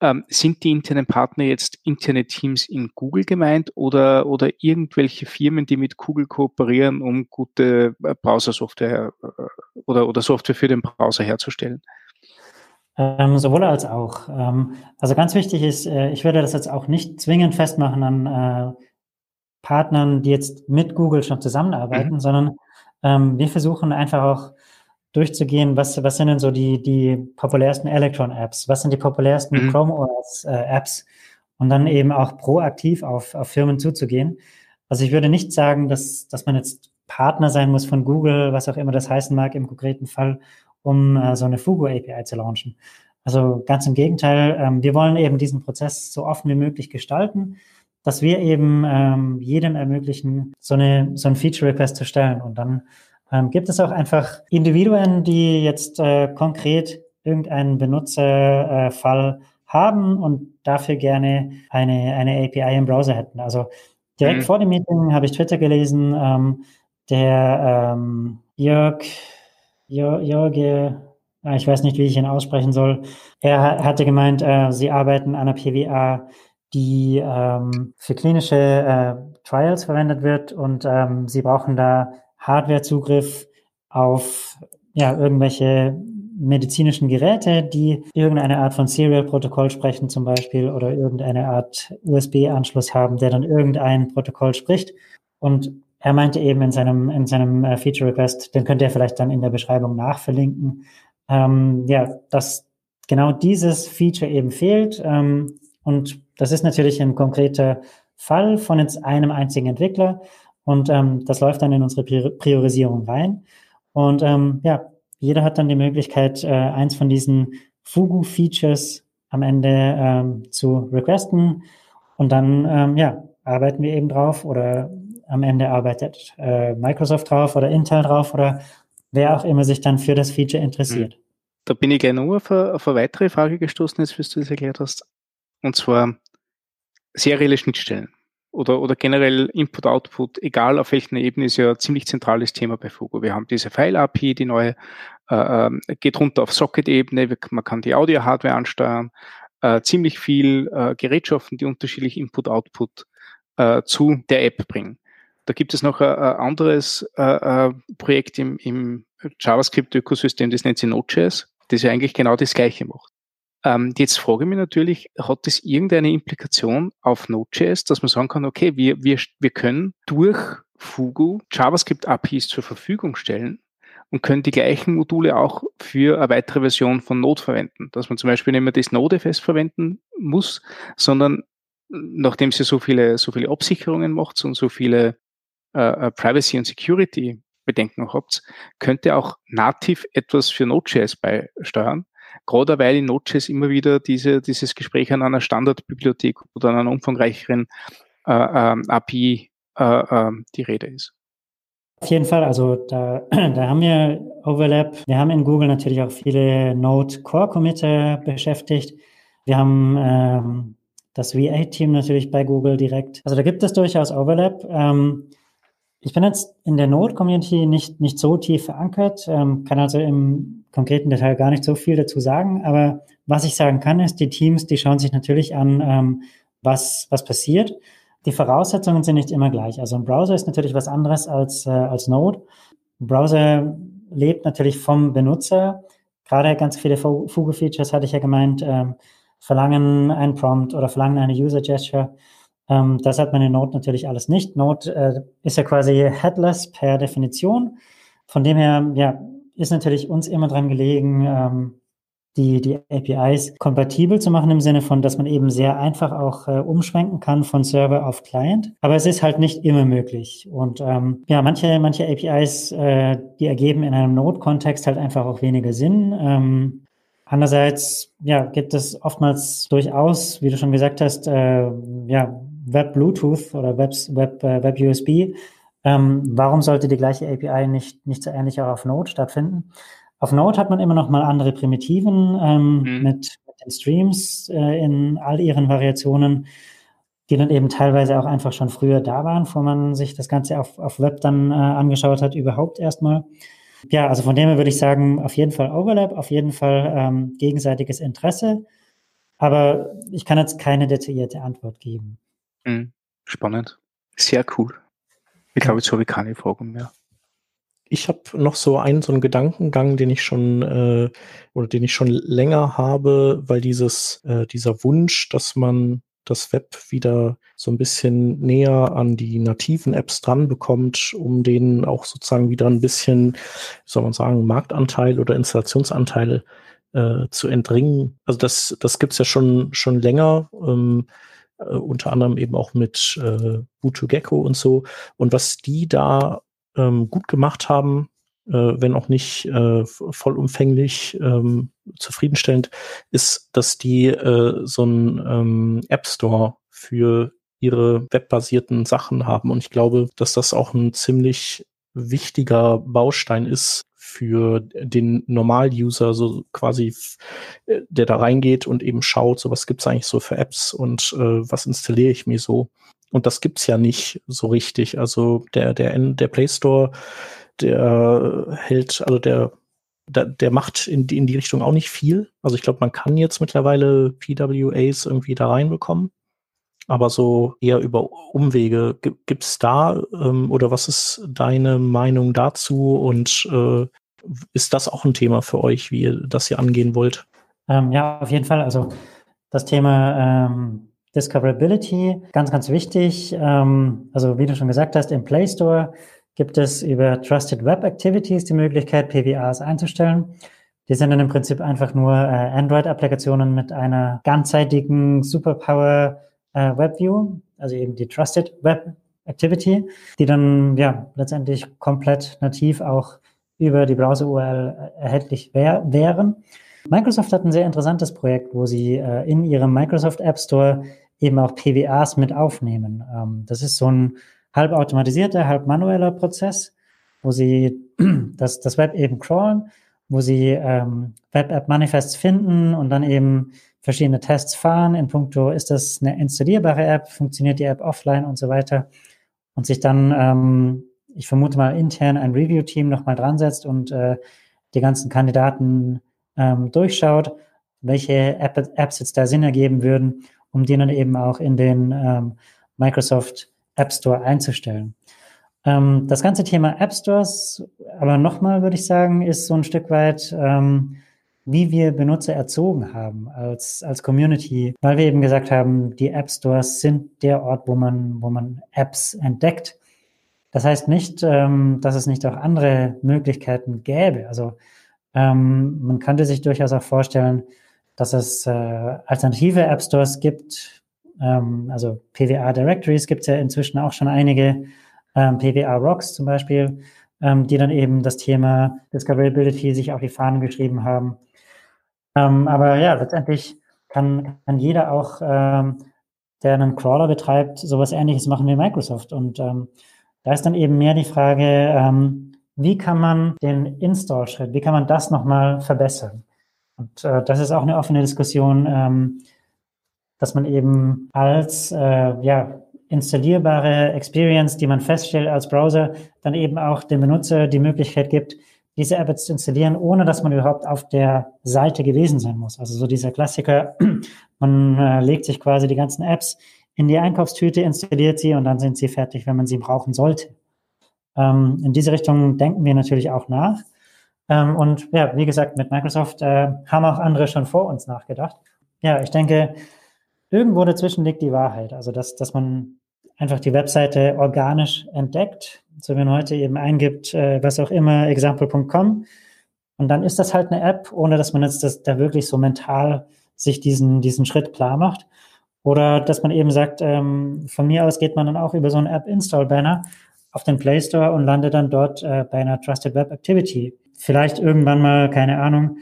Ähm, sind die internen Partner jetzt interne Teams in Google gemeint oder, oder irgendwelche Firmen, die mit Google kooperieren, um gute äh, Browser-Software äh, oder, oder Software für den Browser herzustellen? Ähm, sowohl als auch. Ähm, also ganz wichtig ist, äh, ich würde das jetzt auch nicht zwingend festmachen an äh, Partnern, die jetzt mit Google schon zusammenarbeiten, mhm. sondern ähm, wir versuchen einfach auch durchzugehen, was, was sind denn so die, die populärsten Electron-Apps, was sind die populärsten mhm. Chrome OS-Apps äh, und dann eben auch proaktiv auf, auf Firmen zuzugehen. Also ich würde nicht sagen, dass, dass man jetzt Partner sein muss von Google, was auch immer das heißen mag im konkreten Fall, um äh, so eine Fugu API zu launchen. Also ganz im Gegenteil, ähm, wir wollen eben diesen Prozess so offen wie möglich gestalten, dass wir eben ähm, jedem ermöglichen, so, eine, so ein Feature Request zu stellen und dann ähm, gibt es auch einfach Individuen, die jetzt äh, konkret irgendeinen Benutzerfall äh, haben und dafür gerne eine, eine API im Browser hätten? Also direkt mhm. vor dem Meeting habe ich Twitter gelesen, ähm, der ähm, Jörg, Jörg, Jörg äh, ich weiß nicht, wie ich ihn aussprechen soll. Er hatte gemeint, äh, sie arbeiten an einer PWA, die ähm, für klinische äh, Trials verwendet wird und ähm, sie brauchen da Hardwarezugriff auf ja, irgendwelche medizinischen Geräte, die irgendeine Art von Serial-Protokoll sprechen zum Beispiel oder irgendeine Art USB-Anschluss haben, der dann irgendein Protokoll spricht. Und er meinte eben in seinem, in seinem äh, Feature Request, den könnt ihr vielleicht dann in der Beschreibung nachverlinken, ähm, ja, dass genau dieses Feature eben fehlt. Ähm, und das ist natürlich ein konkreter Fall von jetzt einem einzigen Entwickler. Und ähm, das läuft dann in unsere Priorisierung rein. Und ähm, ja, jeder hat dann die Möglichkeit, äh, eins von diesen Fugu-Features am Ende ähm, zu requesten. Und dann ähm, ja, arbeiten wir eben drauf oder am Ende arbeitet äh, Microsoft drauf oder Intel drauf oder wer auch immer sich dann für das Feature interessiert. Da bin ich gleich noch auf eine, auf eine weitere Frage gestoßen, jetzt, wie du das erklärt hast. Und zwar serielle Schnittstellen oder, oder generell Input-Output, egal auf welcher Ebene, ist ja ein ziemlich zentrales Thema bei Fugo. Wir haben diese File-API, die neue, äh, ähm, geht runter auf Socket-Ebene, man kann die Audio-Hardware ansteuern, äh, ziemlich viel äh, Gerätschaften, die unterschiedlich Input-Output äh, zu der App bringen. Da gibt es noch ein, ein anderes äh, äh, Projekt im, im JavaScript-Ökosystem, das nennt sich Node.js, das ja eigentlich genau das Gleiche macht. Ähm, jetzt frage ich mich natürlich, hat das irgendeine Implikation auf Node.js, dass man sagen kann, okay, wir, wir, wir können durch Fugu JavaScript-APIs zur Verfügung stellen und können die gleichen Module auch für eine weitere Version von Node verwenden. Dass man zum Beispiel nicht mehr das Node.fs verwenden muss, sondern nachdem sie so viele, so viele Absicherungen macht und so viele äh, äh Privacy und Security Bedenken auch habt, könnte auch nativ etwas für Node.js beisteuern gerade weil in Node.js immer wieder diese, dieses Gespräch an einer Standardbibliothek oder an einer umfangreicheren äh, äh, API äh, ähm, die Rede ist. Auf jeden Fall, also da, [clears throat] da haben wir Overlap. Wir haben in Google natürlich auch viele Node Core Committer beschäftigt. Wir haben ähm, das V8-Team natürlich bei Google direkt. Also da gibt es durchaus Overlap. Ähm, ich bin jetzt in der Node-Community nicht, nicht so tief verankert, ähm, kann also im konkreten Detail gar nicht so viel dazu sagen. Aber was ich sagen kann, ist, die Teams, die schauen sich natürlich an, ähm, was, was passiert. Die Voraussetzungen sind nicht immer gleich. Also ein Browser ist natürlich was anderes als, äh, als Node. Ein Browser lebt natürlich vom Benutzer. Gerade ganz viele Fugu-Features, hatte ich ja gemeint, ähm, verlangen ein Prompt oder verlangen eine User-Gesture. Ähm, das hat man in Node natürlich alles nicht. Node äh, ist ja quasi headless per Definition. Von dem her, ja, ist natürlich uns immer dran gelegen, ähm, die, die APIs kompatibel zu machen im Sinne von, dass man eben sehr einfach auch äh, umschwenken kann von Server auf Client. Aber es ist halt nicht immer möglich. Und ähm, ja, manche, manche APIs, äh, die ergeben in einem Node-Kontext halt einfach auch weniger Sinn. Ähm, andererseits, ja, gibt es oftmals durchaus, wie du schon gesagt hast, äh, ja, Web Bluetooth oder Web, Web, äh, Web USB Ähm, warum sollte die gleiche API nicht, nicht so ähnlich auch auf Node stattfinden? Auf Node hat man immer noch mal andere Primitiven ähm, mhm. mit, mit, den Streams äh, in all ihren Variationen, die dann eben teilweise auch einfach schon früher da waren, bevor man sich das Ganze auf, auf Web dann äh, angeschaut hat, überhaupt erstmal. Ja, also von dem her würde ich sagen, auf jeden Fall Overlap, auf jeden Fall ähm, gegenseitiges Interesse. Aber ich kann jetzt keine detaillierte Antwort geben. Mhm. Spannend. Sehr cool. Ich glaube, jetzt habe ich keine Fragen mehr. Ich habe noch so einen so einen Gedankengang, den ich schon äh, oder den ich schon länger habe, weil dieses äh, dieser Wunsch, dass man das Web wieder so ein bisschen näher an die nativen Apps dran bekommt, um denen auch sozusagen wieder ein bisschen, wie soll man sagen, Marktanteil oder Installationsanteil äh, zu entringen. Also das, das gibt's ja schon, schon länger, ähm, äh, unter anderem eben auch mit äh, Boot2Gecko und so. Und was die da ähm, gut gemacht haben, äh, wenn auch nicht äh, vollumfänglich ähm, zufriedenstellend, ist, dass die äh, so einen ähm, App Store für ihre webbasierten Sachen haben. Und ich glaube, dass das auch ein ziemlich wichtiger Baustein ist für den Normal-User, so quasi, äh, der da reingeht und eben schaut, so was gibt's eigentlich so für Apps und äh, was installiere ich mir so. Und das gibt's ja nicht so richtig. Also der, der, der Play Store der hält, also der, der, macht in die, in die Richtung auch nicht viel. Also ich glaube, man kann jetzt mittlerweile PWAs irgendwie da reinbekommen. Aber so eher über Umwege. Gibt es da ähm, oder was ist deine Meinung dazu? Und äh, ist das auch ein Thema für euch, wie ihr das hier angehen wollt? Ähm, ja, auf jeden Fall. Also das Thema ähm, Discoverability, ganz, ganz wichtig. Ähm, also wie du schon gesagt hast, im Play Store gibt es über Trusted Web Activities die Möglichkeit, PWAs einzustellen. Die sind dann im Prinzip einfach nur äh, Android-Applikationen mit einer ganzseitigen Superpower äh, WebView, also eben die Trusted Web Activity, die dann ja letztendlich komplett nativ auch über die Browser-URL erhältlich wär, wären. Microsoft hat ein sehr interessantes Projekt, wo sie äh, in ihrem Microsoft App Store eben auch PWAs mit aufnehmen. Ähm, das ist so ein halb automatisierter, halb manueller Prozess, wo sie [clears throat] das, das Web eben crawlen, wo sie ähm, Web-App-Manifests finden und dann eben verschiedene Tests fahren. In puncto, ist das eine installierbare App, funktioniert die App offline und so weiter? Und sich dann, ähm, ich vermute mal, intern ein Review-Team nochmal dran setzt und äh, die ganzen Kandidaten ähm, durchschaut, welche App, Apps jetzt da Sinn ergeben würden, um die dann eben auch in den ähm, Microsoft App Store einzustellen. Ähm, das ganze Thema App Stores, aber nochmal würde ich sagen, ist so ein Stück weit, ähm, wie wir Benutzer erzogen haben als, als Community, weil wir eben gesagt haben, die App Stores sind der Ort, wo man, wo man Apps entdeckt. Das heißt nicht, ähm, dass es nicht auch andere Möglichkeiten gäbe. Also ähm, man könnte sich durchaus auch vorstellen, dass es äh, alternative App Stores gibt, ähm, also PWA Directories gibt es ja inzwischen auch schon einige, ähm, PWA Rocks zum Beispiel, ähm, die dann eben das Thema Discoverability sich auf die Fahnen geschrieben haben. Ähm, aber ja, letztendlich kann, kann jeder auch, ähm, der einen Crawler betreibt, sowas ähnliches machen wie Microsoft. Und ähm, da ist dann eben mehr die Frage, wie kann man den Install-Schritt, wie kann man das nochmal verbessern? Und äh, das ist auch eine offene Diskussion, ähm, dass man eben als äh, ja, installierbare Experience, die man feststellt als Browser, dann eben auch dem Benutzer die Möglichkeit gibt, diese App zu installieren, ohne dass man überhaupt auf der Seite gewesen sein muss. Also so dieser Klassiker, [clears throat] man äh, legt sich quasi die ganzen Apps in die Einkaufstüte, installiert sie und dann sind sie fertig, wenn man sie brauchen sollte. Ähm, in diese Richtung denken wir natürlich auch nach. Ähm, und ja, wie gesagt, mit Microsoft äh, haben auch andere schon vor uns nachgedacht. Ja, ich denke, irgendwo dazwischen liegt die Wahrheit. Also, dass, dass man einfach die Webseite organisch entdeckt. So, wenn man heute eben eingibt, äh, was auch immer, example.com. Und dann ist das halt eine App, ohne dass man jetzt das, da wirklich so mental sich diesen, diesen Schritt klar macht. Oder dass man eben sagt, ähm, von mir aus geht man dann auch über so einen App-Install-Banner auf den Play Store und landet dann dort äh, bei einer Trusted Web Activity. Vielleicht irgendwann mal, keine Ahnung,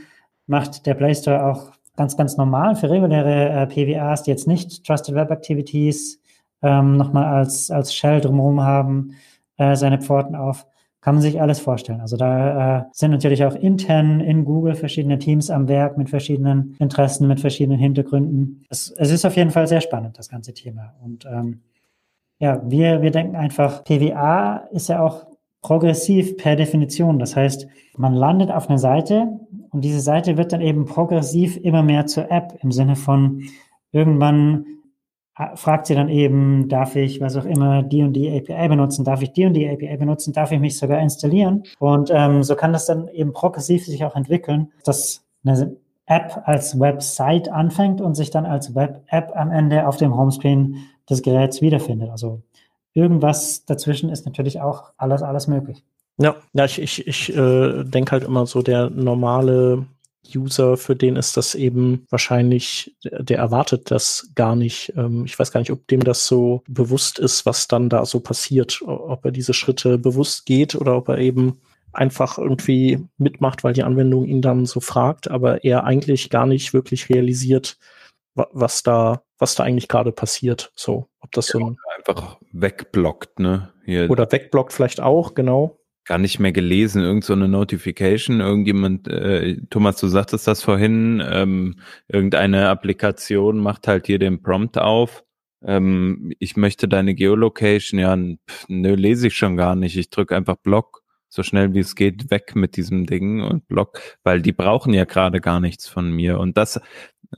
macht der Play Store auch ganz, ganz normal für reguläre äh, PWAs, die jetzt nicht Trusted Web Activities ähm, nochmal als, als Shell drumherum haben, äh, seine Pforten auf. Kann man sich alles vorstellen. Also da äh, sind natürlich auch intern in Google verschiedene Teams am Werk mit verschiedenen Interessen, mit verschiedenen Hintergründen. Es, es ist auf jeden Fall sehr spannend, das ganze Thema. Und ähm, ja, wir, wir denken einfach, PWA ist ja auch progressiv per Definition. Das heißt, man landet auf einer Seite und diese Seite wird dann eben progressiv immer mehr zur App im Sinne von irgendwann fragt sie dann eben, darf ich, was auch immer, die und die API benutzen, darf ich die und die API benutzen, darf ich mich sogar installieren? Und ähm, so kann das dann eben progressiv sich auch entwickeln, dass eine App als Website anfängt und sich dann als Web-App am Ende auf dem Homescreen des Geräts wiederfindet. Also irgendwas dazwischen ist natürlich auch alles, alles möglich. Ja, ja, ich, ich, ich äh, denke halt immer so, der normale User, für den ist das eben wahrscheinlich, der erwartet das gar nicht. Ähm, ich weiß gar nicht, ob dem das so bewusst ist, was dann da so passiert, ob er diese Schritte bewusst geht oder ob er eben einfach irgendwie mitmacht, weil die Anwendung ihn dann so fragt, aber er eigentlich gar nicht wirklich realisiert, was da, was da eigentlich gerade passiert. So, ob das ja, so ein einfach wegblockt, ne? Hier. Oder wegblockt vielleicht auch, genau gar nicht mehr gelesen, irgend so eine Notification, irgendjemand, äh, Thomas, du sagtest das vorhin, ähm, irgendeine Applikation macht halt hier den Prompt auf. Ähm, ich möchte deine Geolocation, ja, pff, nö, lese ich schon gar nicht. Ich drücke einfach Block, so schnell wie es geht, weg mit diesem Ding und Block, weil die brauchen ja gerade gar nichts von mir. Und das,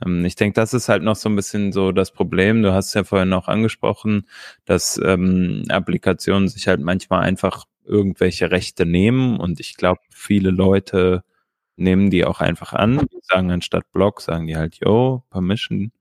ähm, ich denke, das ist halt noch so ein bisschen so das Problem. Du hast ja vorhin auch angesprochen, dass ähm, Applikationen sich halt manchmal einfach irgendwelche Rechte nehmen und ich glaube, viele Leute nehmen die auch einfach an. Die sagen anstatt Block, sagen die halt, yo, Permission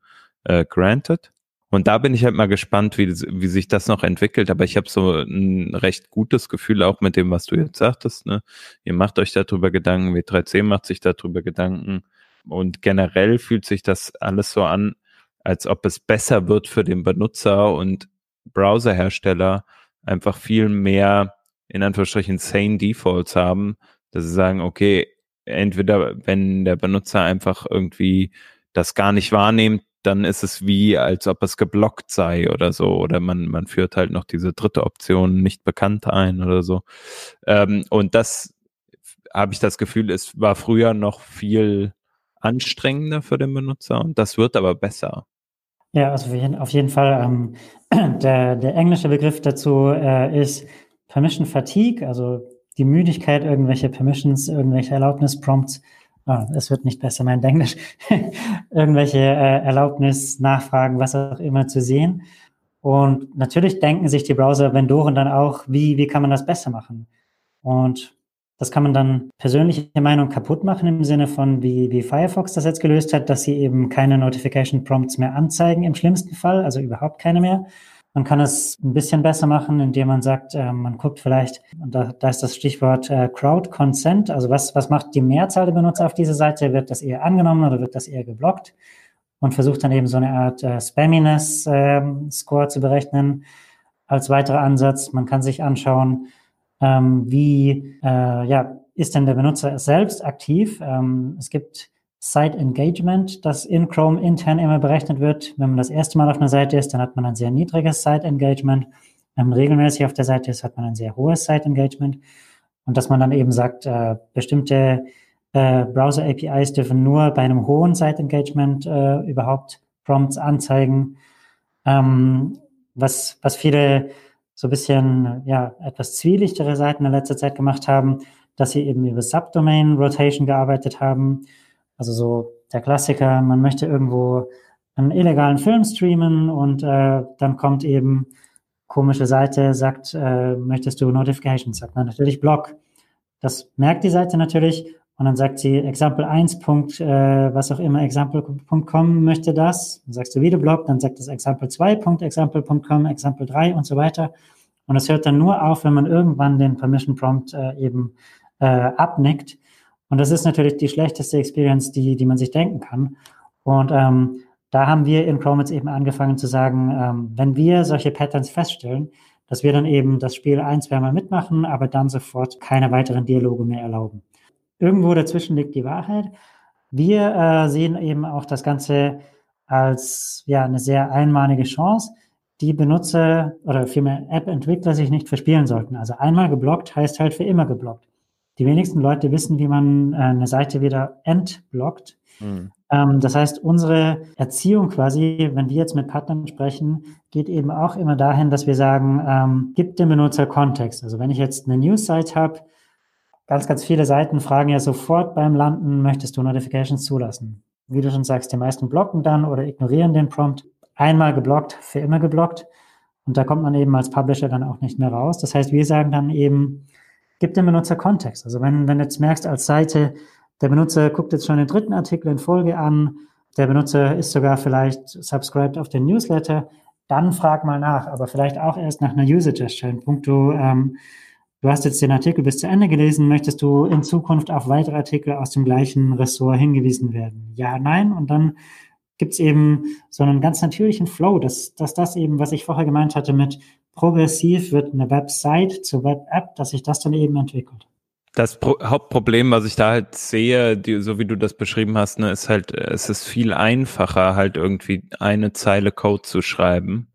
äh, granted. Und da bin ich halt mal gespannt, wie, wie sich das noch entwickelt. Aber ich habe so ein recht gutes Gefühl auch mit dem, was du jetzt sagtest. Ne? Ihr macht euch darüber Gedanken, W3C macht sich darüber Gedanken. Und generell fühlt sich das alles so an, als ob es besser wird für den Benutzer und Browserhersteller einfach viel mehr in Anführungsstrichen sane Defaults haben, dass sie sagen, okay, entweder wenn der Benutzer einfach irgendwie das gar nicht wahrnimmt, dann ist es wie, als ob es geblockt sei oder so. Oder man, man führt halt noch diese dritte Option nicht bekannt ein oder so. Ähm, und das habe ich das Gefühl, es war früher noch viel anstrengender für den Benutzer und das wird aber besser. Ja, also auf jeden Fall. Ähm, [clears throat] der, der englische Begriff dazu äh, ist Permission Fatigue, also die Müdigkeit, irgendwelche Permissions, irgendwelche Erlaubnisprompts, ah, es wird nicht besser, mein Englisch, [laughs] irgendwelche äh, Erlaubnis-Nachfragen, was auch immer zu sehen. Und natürlich denken sich die Browser-Vendoren dann auch, wie, wie kann man das besser machen? Und das kann man dann persönliche Meinung kaputt machen im Sinne von, wie, wie Firefox das jetzt gelöst hat, dass sie eben keine Notification Prompts mehr anzeigen im schlimmsten Fall, also überhaupt keine mehr, man kann es ein bisschen besser machen, indem man sagt, äh, man guckt vielleicht, und da, da ist das Stichwort äh, Crowd Consent, also was, was macht die Mehrzahl der Benutzer auf dieser Seite? Wird das eher angenommen oder wird das eher geblockt? Und versucht dann eben so eine Art äh, Spamminess-Score ähm, zu berechnen. Als weiterer Ansatz, man kann sich anschauen, ähm, wie äh, ja, ist denn der Benutzer selbst aktiv. Ähm, es gibt Site Engagement, das in Chrome intern immer berechnet wird. Wenn man das erste Mal auf einer Seite ist, dann hat man ein sehr niedriges Site Engagement. Wenn man regelmäßig auf der Seite ist, hat man ein sehr hohes Site Engagement. Und dass man dann eben sagt, äh, bestimmte äh, Browser APIs dürfen nur bei einem hohen Site Engagement äh, überhaupt Prompts anzeigen. Ähm, was, was viele so ein bisschen, ja, etwas zwielichtere Seiten in letzter Zeit gemacht haben, dass sie eben über Subdomain Rotation gearbeitet haben also so der Klassiker, man möchte irgendwo einen illegalen Film streamen und äh, dann kommt eben komische Seite, sagt, äh, möchtest du Notifications? Sagt man natürlich Blog. Das merkt die Seite natürlich und dann sagt sie Example 1. Punkt, äh, was auch immer, example.com möchte das. Dann sagst du wieder Blog, dann sagt es Example 2. Punkt, example.com, Example 3 und so weiter. Und es hört dann nur auf, wenn man irgendwann den Permission Prompt äh, eben äh, abnickt. Und das ist natürlich die schlechteste Experience, die, die man sich denken kann. Und ähm, da haben wir in Chrome jetzt eben angefangen zu sagen, ähm, wenn wir solche Patterns feststellen, dass wir dann eben das Spiel ein, zweimal mitmachen, aber dann sofort keine weiteren Dialoge mehr erlauben. Irgendwo dazwischen liegt die Wahrheit. Wir äh, sehen eben auch das Ganze als ja eine sehr einmalige Chance. die Benutzer oder vielmehr App-Entwickler sich nicht verspielen sollten. Also einmal geblockt heißt halt für immer geblockt. Die wenigsten Leute wissen, wie man äh, eine Seite wieder entblockt. Mhm. Ähm, das heißt, unsere Erziehung quasi, wenn wir jetzt mit Partnern sprechen, geht eben auch immer dahin, dass wir sagen, ähm, gibt dem Benutzer Kontext. Also wenn ich jetzt eine News-Site habe, ganz, ganz viele Seiten fragen ja sofort beim Landen, möchtest du Notifications zulassen? Wie du schon sagst, die meisten blocken dann oder ignorieren den Prompt einmal geblockt, für immer geblockt. Und da kommt man eben als Publisher dann auch nicht mehr raus. Das heißt, wir sagen dann eben, gib dem Benutzer Kontext. Also wenn, wenn du jetzt merkst als Seite, der Benutzer guckt jetzt schon den dritten Artikel in Folge an, der Benutzer ist sogar vielleicht subscribed auf den Newsletter, dann frag mal nach, aber vielleicht auch erst nach einer Usage-Erstellung. Punkto, ähm, du hast jetzt den Artikel bis zu Ende gelesen, möchtest du in Zukunft auf weitere Artikel aus dem gleichen Ressort hingewiesen werden? Ja, nein, und dann gibt es eben so einen ganz natürlichen Flow, dass, dass das eben, was ich vorher gemeint hatte, mit progressiv wird eine Website zur Web-App, dass sich das dann eben entwickelt. Das Pro Hauptproblem, was ich da halt sehe, die, so wie du das beschrieben hast, ne, ist halt, es ist viel einfacher, halt irgendwie eine Zeile Code zu schreiben.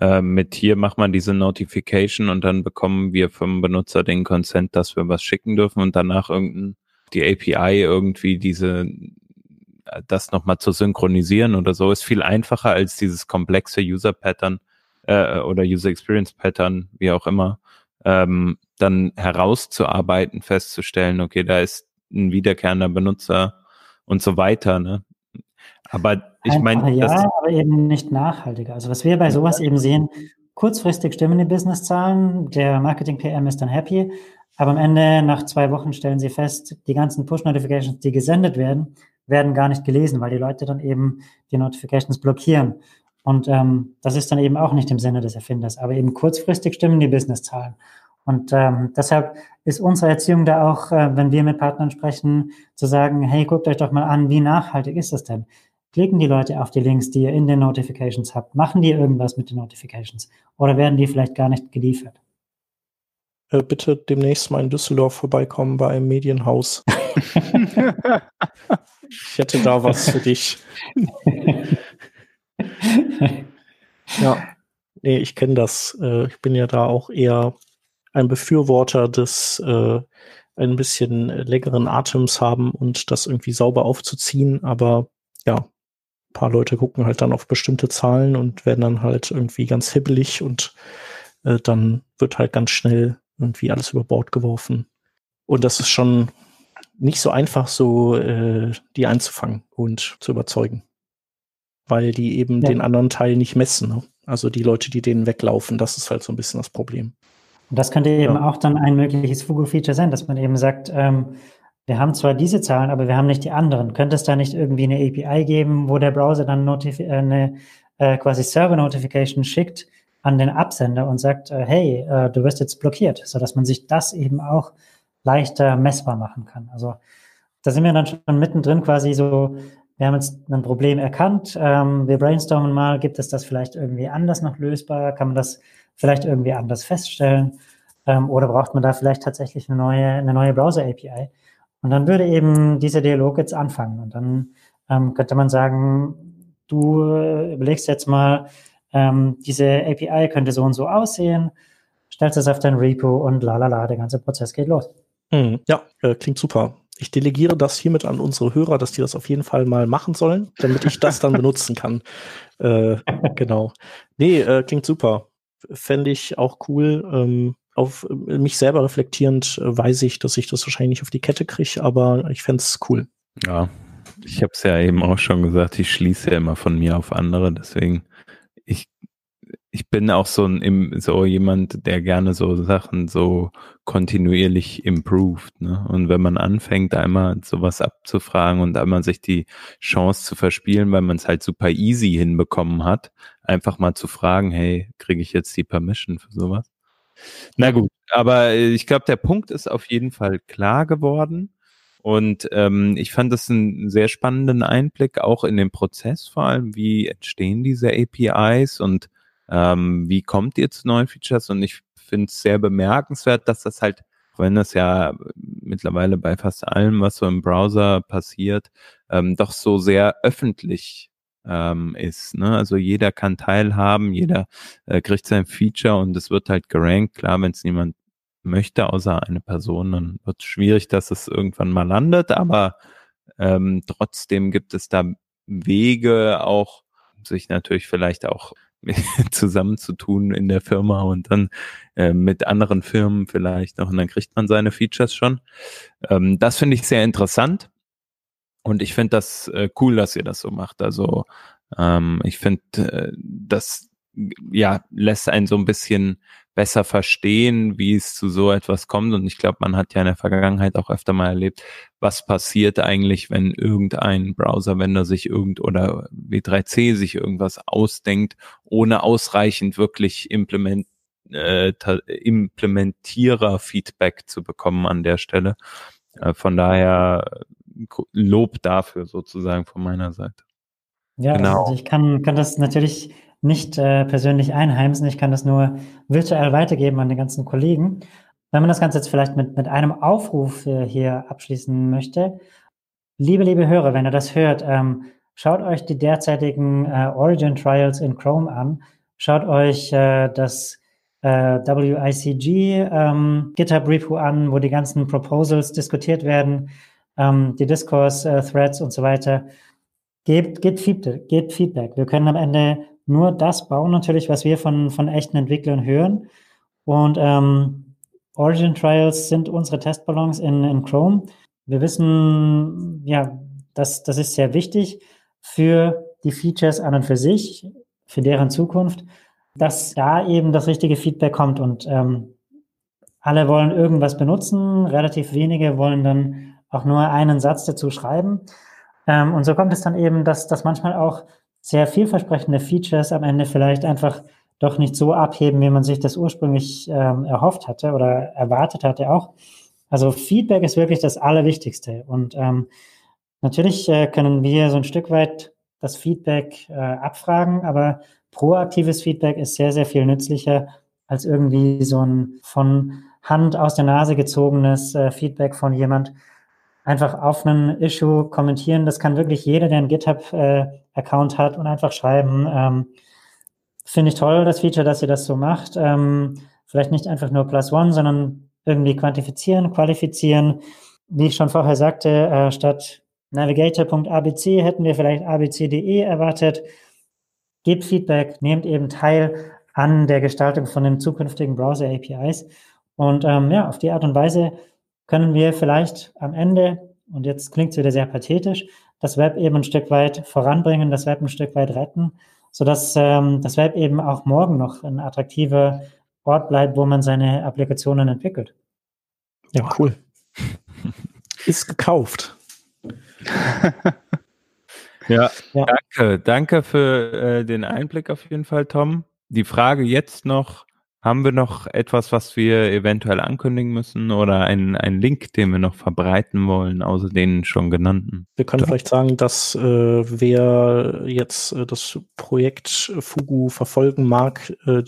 Äh, mit hier macht man diese Notification und dann bekommen wir vom Benutzer den Consent, dass wir was schicken dürfen und danach irgendein die API irgendwie diese das nochmal zu synchronisieren oder so, ist viel einfacher als dieses komplexe User-Pattern äh, oder User-Experience-Pattern, wie auch immer, ähm, dann herauszuarbeiten, festzustellen, okay, da ist ein wiederkehrender Benutzer und so weiter. Ne? Aber ich meine. Ja, aber eben nicht nachhaltiger. Also was wir bei sowas eben sehen, kurzfristig stimmen die Businesszahlen, der Marketing-PM ist dann happy, aber am Ende, nach zwei Wochen, stellen sie fest, die ganzen Push-Notifications, die gesendet werden, werden gar nicht gelesen, weil die Leute dann eben die Notifications blockieren. Und ähm, das ist dann eben auch nicht im Sinne des Erfinders. Aber eben kurzfristig stimmen die Businesszahlen. Und ähm, deshalb ist unsere Erziehung da auch, äh, wenn wir mit Partnern sprechen, zu sagen, hey, guckt euch doch mal an, wie nachhaltig ist das denn? Klicken die Leute auf die Links, die ihr in den Notifications habt? Machen die irgendwas mit den Notifications? Oder werden die vielleicht gar nicht geliefert? Äh, bitte demnächst mal in Düsseldorf vorbeikommen bei einem Medienhaus. [laughs] ich hätte da was für dich. [laughs] [laughs] ja, nee, ich kenne das. Äh, ich bin ja da auch eher ein Befürworter des äh, ein bisschen längeren Atems haben und das irgendwie sauber aufzuziehen. Aber ja, ein paar Leute gucken halt dann auf bestimmte Zahlen und werden dann halt irgendwie ganz hibbelig und äh, dann wird halt ganz schnell irgendwie alles über Bord geworfen. Und das ist schon nicht so einfach, so äh, die einzufangen und zu überzeugen. Weil die eben ja. den anderen Teil nicht messen. Ne? Also die Leute, die denen weglaufen, das ist halt so ein bisschen das Problem. Und das könnte eben ja. auch dann ein mögliches Fugu-Feature sein, dass man eben sagt, ähm, wir haben zwar diese Zahlen, aber wir haben nicht die anderen. Könnte es da nicht irgendwie eine API geben, wo der Browser dann äh, eine äh, quasi Server-Notification schickt, an den Absender und sagt, äh, hey, äh, du wirst jetzt blockiert, so dass man sich das eben auch leichter messbar machen kann. Also da sind wir dann schon mittendrin quasi so, wir haben jetzt ein Problem erkannt, ähm, wir brainstormen mal, gibt es das vielleicht irgendwie anders noch lösbar, kann man das vielleicht irgendwie anders feststellen ähm, oder braucht man da vielleicht tatsächlich eine neue, eine neue Browser-API? Und dann würde eben dieser Dialog jetzt anfangen und dann ähm, könnte man sagen, du äh, überlegst jetzt mal, ähm, diese API könnte so und so aussehen, stellst es auf dein Repo und lalala, der ganze Prozess geht los. Mhm. Ja, äh, klingt super. Ich delegiere das hiermit an unsere Hörer, dass die das auf jeden Fall mal machen sollen, damit ich das dann [laughs] benutzen kann. Äh, genau. Nee, äh, klingt super. Fände ich auch cool. Ähm, auf mich selber reflektierend äh, weiß ich, dass ich das wahrscheinlich nicht auf die Kette kriege, aber ich fände es cool. Ja, ich habe es ja eben auch schon gesagt, ich schließe ja immer von mir auf andere, deswegen ich, ich bin auch so ein, so jemand, der gerne so Sachen so kontinuierlich improved, ne? Und wenn man anfängt, einmal sowas abzufragen und einmal sich die Chance zu verspielen, weil man es halt super easy hinbekommen hat, einfach mal zu fragen, hey, kriege ich jetzt die Permission für sowas? Na gut, aber ich glaube, der Punkt ist auf jeden Fall klar geworden. Und ähm, ich fand das einen sehr spannenden Einblick auch in den Prozess, vor allem, wie entstehen diese APIs und ähm, wie kommt ihr zu neuen Features? Und ich finde es sehr bemerkenswert, dass das halt, wenn das ja mittlerweile bei fast allem, was so im Browser passiert, ähm, doch so sehr öffentlich ähm, ist. Ne? Also jeder kann teilhaben, jeder äh, kriegt sein Feature und es wird halt gerankt. Klar, wenn es niemand möchte, außer eine Person, dann wird es schwierig, dass es irgendwann mal landet, aber ähm, trotzdem gibt es da Wege auch, sich natürlich vielleicht auch [laughs] zusammenzutun in der Firma und dann äh, mit anderen Firmen vielleicht noch und dann kriegt man seine Features schon. Ähm, das finde ich sehr interessant und ich finde das äh, cool, dass ihr das so macht. Also ähm, ich finde, äh, das ja lässt einen so ein bisschen besser verstehen, wie es zu so etwas kommt. Und ich glaube, man hat ja in der Vergangenheit auch öfter mal erlebt, was passiert eigentlich, wenn irgendein Browser-Vendor sich irgend oder W3C sich irgendwas ausdenkt, ohne ausreichend wirklich implement, äh, Implementierer-Feedback zu bekommen an der Stelle. Äh, von daher Lob dafür sozusagen von meiner Seite. Ja, genau. also ich kann, kann das natürlich nicht äh, persönlich einheimsen. Ich kann das nur virtuell weitergeben an die ganzen Kollegen. Wenn man das Ganze jetzt vielleicht mit, mit einem Aufruf äh, hier abschließen möchte, liebe, liebe Hörer, wenn ihr das hört, ähm, schaut euch die derzeitigen äh, Origin Trials in Chrome an. Schaut euch äh, das äh, WICG ähm, GitHub Repo an, wo die ganzen Proposals diskutiert werden, ähm, die Discourse Threads und so weiter. Gebt, gebt, Feedback, gebt Feedback. Wir können am Ende nur das bauen natürlich, was wir von, von echten Entwicklern hören. Und ähm, Origin Trials sind unsere Testballons in, in Chrome. Wir wissen, ja, das, das ist sehr wichtig für die Features an und für sich, für deren Zukunft, dass da eben das richtige Feedback kommt und ähm, alle wollen irgendwas benutzen, relativ wenige wollen dann auch nur einen Satz dazu schreiben. Ähm, und so kommt es dann eben, dass, dass manchmal auch sehr vielversprechende Features am Ende vielleicht einfach doch nicht so abheben, wie man sich das ursprünglich ähm, erhofft hatte oder erwartet hatte auch. Also Feedback ist wirklich das Allerwichtigste. Und ähm, natürlich äh, können wir so ein Stück weit das Feedback äh, abfragen, aber proaktives Feedback ist sehr, sehr viel nützlicher als irgendwie so ein von Hand aus der Nase gezogenes äh, Feedback von jemand, einfach auf einen Issue kommentieren. Das kann wirklich jeder, der einen GitHub-Account äh, hat und einfach schreiben. Ähm, Finde ich toll, das Feature, dass ihr das so macht. Ähm, vielleicht nicht einfach nur Plus One, sondern irgendwie quantifizieren, qualifizieren. Wie ich schon vorher sagte, äh, statt navigator.abc hätten wir vielleicht abc.de erwartet. Gebt Feedback, nehmt eben teil an der Gestaltung von den zukünftigen Browser-APIs. Und ähm, ja, auf die Art und Weise können wir vielleicht am Ende, und jetzt klingt es wieder sehr pathetisch, das Web eben ein Stück weit voranbringen, das Web ein Stück weit retten, sodass ähm, das Web eben auch morgen noch ein attraktiver Ort bleibt, wo man seine Applikationen entwickelt. Ja, cool. [laughs] Ist gekauft. [laughs] ja, ja, danke. Danke für äh, den Einblick auf jeden Fall, Tom. Die Frage jetzt noch, haben wir noch etwas, was wir eventuell ankündigen müssen oder einen, einen Link, den wir noch verbreiten wollen, außer den schon genannten? Wir können ja. vielleicht sagen, dass äh, wer jetzt äh, das Projekt Fugu verfolgen mag, äh,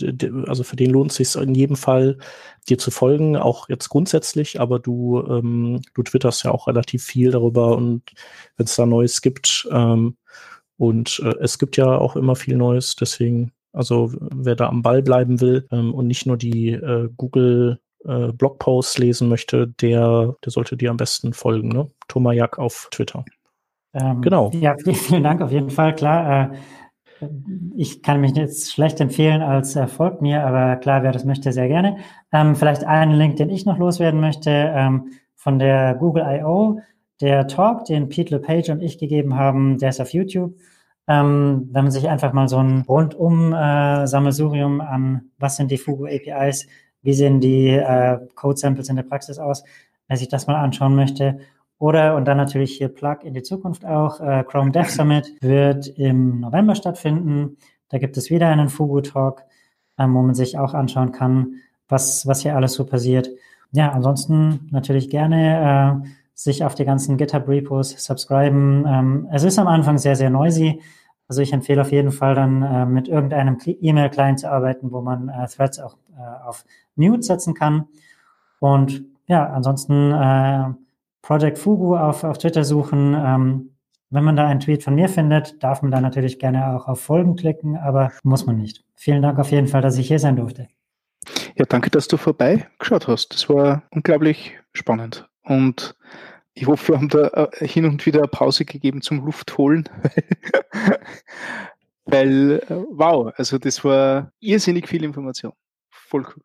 also für den lohnt es sich in jedem Fall, dir zu folgen, auch jetzt grundsätzlich, aber du, ähm, du twitterst ja auch relativ viel darüber und wenn es da Neues gibt, ähm, und äh, es gibt ja auch immer viel Neues, deswegen also wer da am Ball bleiben will ähm, und nicht nur die äh, Google äh, Blogposts lesen möchte, der, der sollte dir am besten folgen, ne? Tomajak auf Twitter. Ähm, genau. Ja, [laughs] vielen Dank auf jeden Fall. Klar, äh, ich kann mich jetzt schlecht empfehlen als äh, folgt mir, aber klar, wer das möchte, sehr gerne. Ähm, vielleicht einen Link, den ich noch loswerden möchte, ähm, von der Google I.O., der Talk, den Pete LePage und ich gegeben haben, der ist auf YouTube. Ähm, wenn man sich einfach mal so ein rundum äh, Sammelsurium an, was sind die Fugu APIs, wie sehen die äh, Code Samples in der Praxis aus, wer sich das mal anschauen möchte. Oder, und dann natürlich hier Plug in die Zukunft auch, äh, Chrome Dev Summit wird im November stattfinden. Da gibt es wieder einen Fugu Talk, ähm, wo man sich auch anschauen kann, was, was hier alles so passiert. Ja, ansonsten natürlich gerne äh, sich auf die ganzen GitHub Repos subscriben. Ähm, es ist am Anfang sehr, sehr noisy. Also ich empfehle auf jeden Fall dann äh, mit irgendeinem E-Mail-Client zu arbeiten, wo man äh, Threads auch äh, auf Mute setzen kann. Und ja, ansonsten äh, Project Fugu auf, auf Twitter suchen. Ähm, Wenn man da einen Tweet von mir findet, darf man da natürlich gerne auch auf Folgen klicken, aber muss man nicht. Vielen Dank auf jeden Fall, dass ich hier sein durfte. Ja, danke, dass du vorbeigeschaut hast. Das war unglaublich spannend. Und ich hoffe, wir haben da äh, hin und wieder Pause gegeben zum Luftholen. [laughs] Weil, äh, wow, also das war irrsinnig viel Information. Voll cool.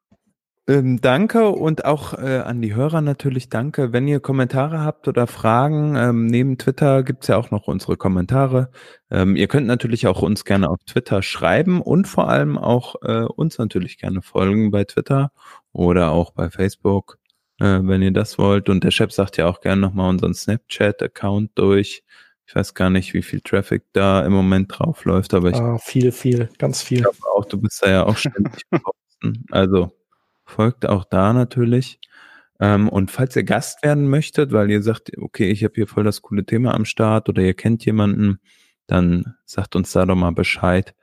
Ähm, danke und auch äh, an die Hörer natürlich danke. Wenn ihr Kommentare habt oder Fragen, ähm, neben Twitter gibt's ja auch noch unsere Kommentare. Ähm, ihr könnt natürlich auch uns gerne auf Twitter schreiben und vor allem auch äh, uns natürlich gerne folgen bei Twitter oder auch bei Facebook, äh, wenn ihr das wollt. Und der Chef sagt ja auch gerne nochmal unseren Snapchat-Account durch. Ich weiß gar nicht, wie viel Traffic da im Moment drauf läuft, aber ich Ah, viel, viel, ganz viel. glaube auch, du bist da ja auch ständig posten. Also folgt auch da natürlich. Ähm, und falls ihr Gast werden möchtet, weil ihr sagt, okay, ich habe hier voll das coole Thema am Start oder ihr kennt jemanden, dann sagt uns da doch mal Bescheid.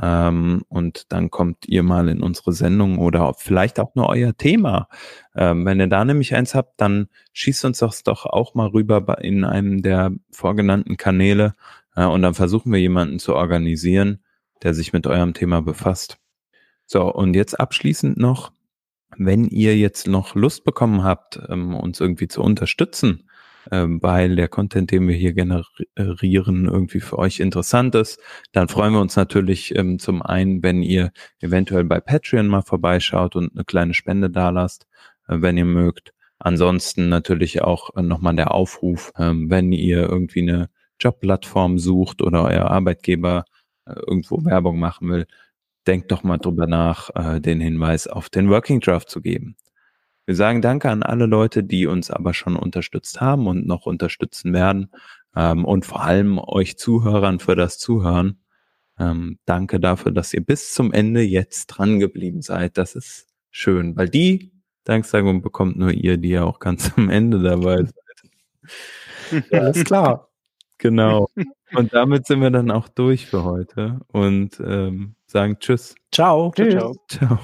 Ähm, und dann kommt ihr mal in unsere Sendung oder vielleicht auch nur euer Thema. Ähm, wenn ihr da nämlich eins habt, dann schießt uns das doch auch mal rüber in einem der vorgenannten Kanäle äh, und dann versuchen wir jemanden zu organisieren, der sich mit eurem Thema befasst. So, und jetzt abschließend noch, wenn ihr jetzt noch Lust bekommen habt, ähm, uns irgendwie zu unterstützen, ähm, weil der Content, den wir hier generieren, irgendwie für euch interessant ist, dann freuen wir uns natürlich ähm, zum einen, wenn ihr eventuell bei Patreon mal vorbeischaut und eine kleine Spende dalasst, äh, wenn ihr mögt. Ansonsten natürlich auch äh, nochmal der Aufruf, ähm, wenn ihr irgendwie eine Jobplattform sucht oder euer Arbeitgeber äh, irgendwo Werbung machen will, denkt doch mal drüber nach, äh, den Hinweis auf den Working Draft zu geben. Wir sagen Danke an alle Leute, die uns aber schon unterstützt haben und noch unterstützen werden. Ähm, und vor allem euch Zuhörern für das Zuhören. Ähm, danke dafür, dass ihr bis zum Ende jetzt dran geblieben seid. Das ist schön, weil die Danksagung bekommt nur ihr, die ja auch ganz am Ende dabei seid. Alles klar. [laughs] Genau. Und damit sind wir dann auch durch für heute und ähm, sagen Tschüss. Ciao. Tschüss. Ciao. Ciao.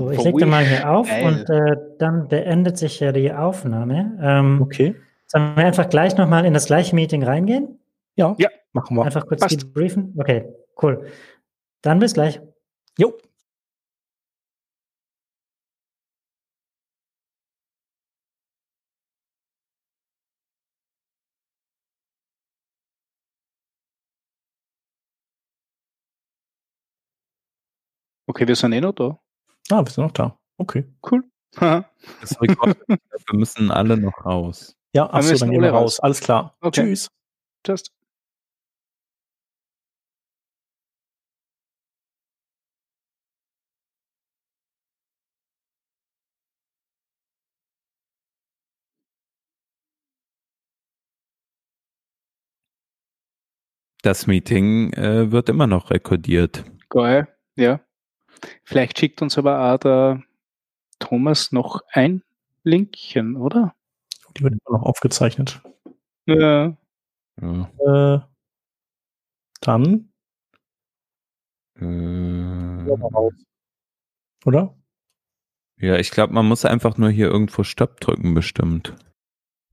So, ich leg den mal hier auf geil. und äh, dann beendet sich ja die Aufnahme. Ähm, Okay. Sollen wir einfach gleich nochmal in das gleiche Meeting reingehen? Ja, Ja. machen wir. Einfach kurz passt. debriefen? Okay, cool. Dann bis gleich. Jo. Okay, wir sind eh noch da. Ah, wir sind noch da. Okay. Cool. Haha. Das Rekord. wir müssen alle noch raus. Ja, achso, dann gehen wir raus. raus. Alles klar. Okay. Tschüss. Just. Das Meeting äh, wird immer noch rekordiert. Geil. Ja. Vielleicht schickt uns aber auch der Thomas noch ein Linkchen, oder? Die wird immer noch aufgezeichnet. Ja. Ja. Äh, dann, Äh, oder? ja, ich glaube, man muss einfach nur hier irgendwo Stopp drücken, bestimmt.